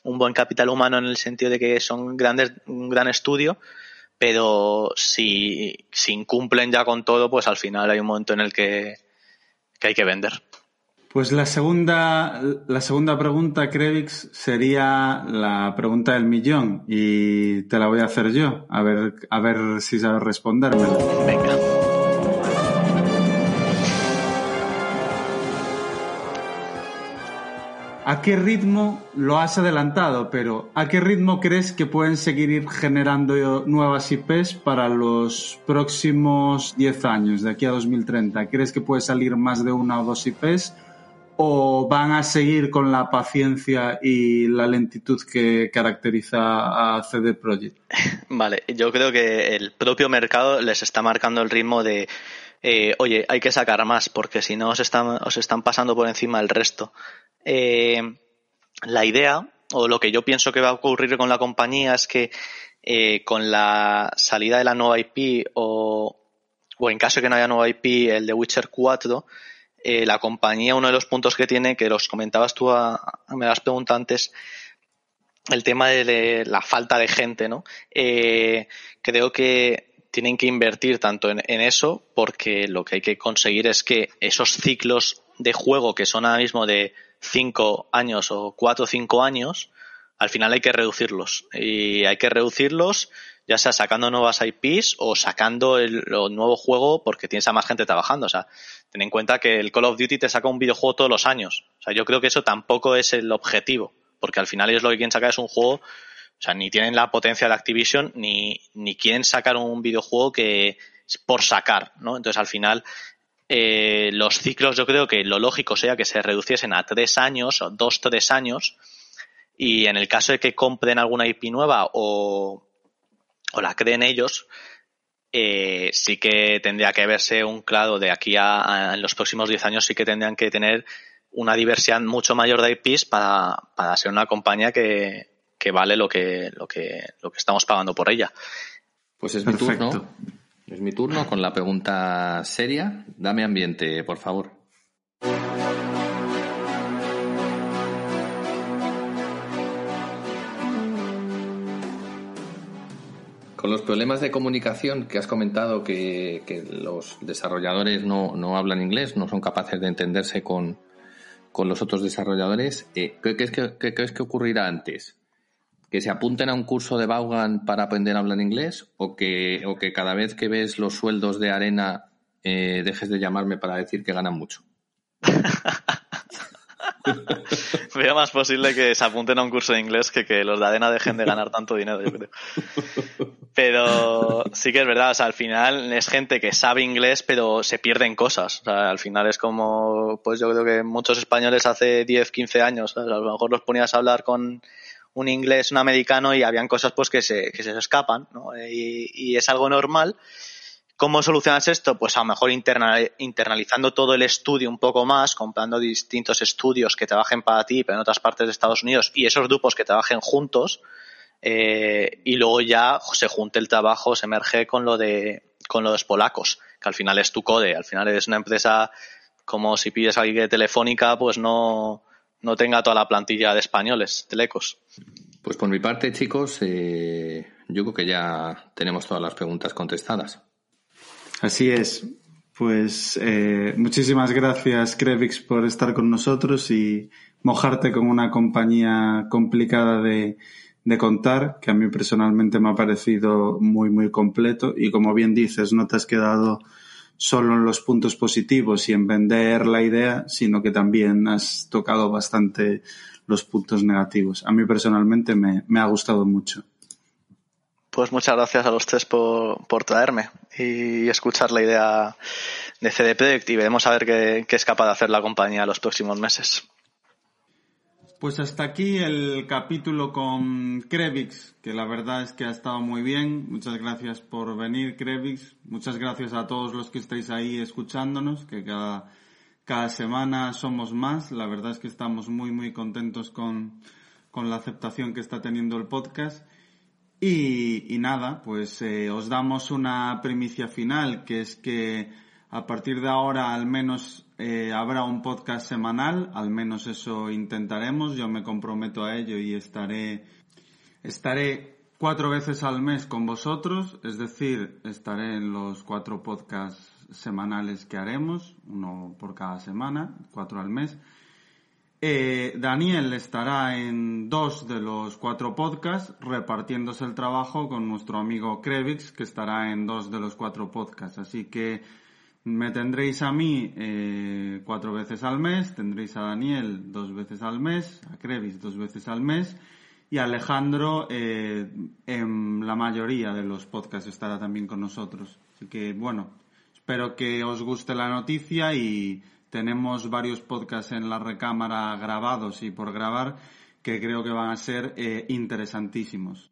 un buen capital humano en el sentido de que son grandes, un gran estudio, pero si, si incumplen ya con todo, pues al final hay un momento en el que, que hay que vender. Pues la segunda, la segunda pregunta, Krevix, sería la pregunta del millón y te la voy a hacer yo, a ver, a ver si sabes responderme. Venga. ¿A qué ritmo lo has adelantado? Pero ¿a qué ritmo crees que pueden seguir generando nuevas IPs para los próximos 10 años, de aquí a 2030? ¿Crees que puede salir más de una o dos IPs? ¿O van a seguir con la paciencia y la lentitud que caracteriza a CD Projekt? [laughs] Vale, yo creo que el propio mercado les está marcando el ritmo de eh, oye, hay que sacar más porque si no os están, os están pasando por encima el resto. Eh, la idea, o lo que yo pienso que va a ocurrir con la compañía es que eh, con la salida de la nueva IP o, o en caso de que no haya nueva IP, el de Witcher 4, eh, la compañía, uno de los puntos que tiene, que los comentabas tú, a, me das preguntado antes, el tema de, la falta de gente, ¿no? creo que tienen que invertir tanto en, eso porque lo que hay que conseguir es que esos ciclos de juego que son ahora mismo de 5 años o 4 o 5 años, al final hay que reducirlos. Y hay que reducirlos ya sea sacando nuevas IPs o sacando el, nuevo juego porque tienes a más gente trabajando. O sea, ten en cuenta que el Call of Duty te saca un videojuego todos los años. O sea, yo creo que eso tampoco es el objetivo, porque al final ellos lo que quieren sacar es un juego, o sea, ni tienen la potencia de Activision, ni, ni quieren sacar un videojuego que es por sacar, ¿no? Entonces, al final, eh, los ciclos yo creo que lo lógico sea que se reduciesen a tres años o dos, tres años, y en el caso de que compren alguna IP nueva o o la creen ellos, eh, sí que tendría que verse un claro de aquí a, en los próximos 10 años sí que tendrían que tener una diversidad mucho mayor de IPs para, para ser una compañía que, que, vale lo que, lo que, lo que estamos pagando por ella. Pues es mi turno. Es mi turno con la pregunta seria. Dame ambiente, por favor. Con los problemas de comunicación que has comentado que, los desarrolladores no, hablan inglés, no son capaces de entenderse con, los otros desarrolladores, eh, ¿qué, crees que, ocurrirá antes? ¿Que se apunten a un curso de Vaughan para aprender a hablar inglés? ¿O que, o que cada vez que ves los sueldos de arena eh, dejes de llamarme para decir que ganan mucho? [laughs] Veo más posible que se apunten a un curso de inglés que que los de ADENA dejen de ganar tanto dinero, yo creo. Pero sí que es verdad, al final es gente que sabe inglés, pero se pierden cosas. O sea, al final es como, pues yo creo que muchos españoles hace 10, 15 años, a lo mejor los ponías a hablar con un inglés, un americano y habían cosas pues que se, que se escapan, ¿no? Y, y es algo normal ¿Cómo solucionas esto? Pues a lo mejor internalizando todo el estudio un poco más, comprando distintos estudios que trabajen para ti, pero en otras partes de Estados Unidos, y esos grupos que trabajen juntos, eh, y luego ya se junte el trabajo, se emerge con lo de con los polacos, que al final es tu code, al final es una empresa como si pides a alguien de Telefónica, pues no, no tenga toda la plantilla de españoles, telecos. Pues por mi parte, chicos, eh, yo creo que ya tenemos todas las preguntas contestadas. Así es. Pues eh, muchísimas gracias, Krevix, por estar con nosotros y mojarte con una compañía complicada de, de contar, que a mí personalmente me ha parecido muy, muy completo. Y como bien dices, no te has quedado solo en los puntos positivos y en vender la idea, sino que también has tocado bastante los puntos negativos. A mí personalmente me, ha gustado mucho. Pues muchas gracias a los tres por, traerme y escuchar la idea de CD y veremos a ver qué, qué es capaz de hacer la compañía los próximos meses. Pues hasta aquí el capítulo con Krevix, que la verdad es que ha estado muy bien. Muchas gracias por venir, Krevix. Muchas gracias a todos los que estáis ahí escuchándonos, que cada, cada semana somos más. La verdad es que estamos muy, muy contentos con, con la aceptación que está teniendo el podcast. Y, nada, pues eh, os damos una primicia final, que es que a partir de ahora al menos eh, habrá un podcast semanal, al menos eso intentaremos, yo me comprometo a ello y estaré, estaré cuatro veces al mes con vosotros, es decir, estaré en los cuatro podcasts semanales que haremos, uno por cada semana, cuatro al mes. Eh, Daniel estará en dos de los cuatro podcasts, repartiéndose el trabajo con nuestro amigo Krevix, que estará en dos de los cuatro podcasts. Así que me tendréis a mí eh, cuatro veces al mes, tendréis a Daniel dos veces al mes, a Krevix dos veces al mes y Alejandro eh, en la mayoría de los podcasts estará también con nosotros. Así que bueno, espero que os guste la noticia y tenemos varios podcasts en la recámara grabados y por grabar que creo que van a ser eh, interesantísimos.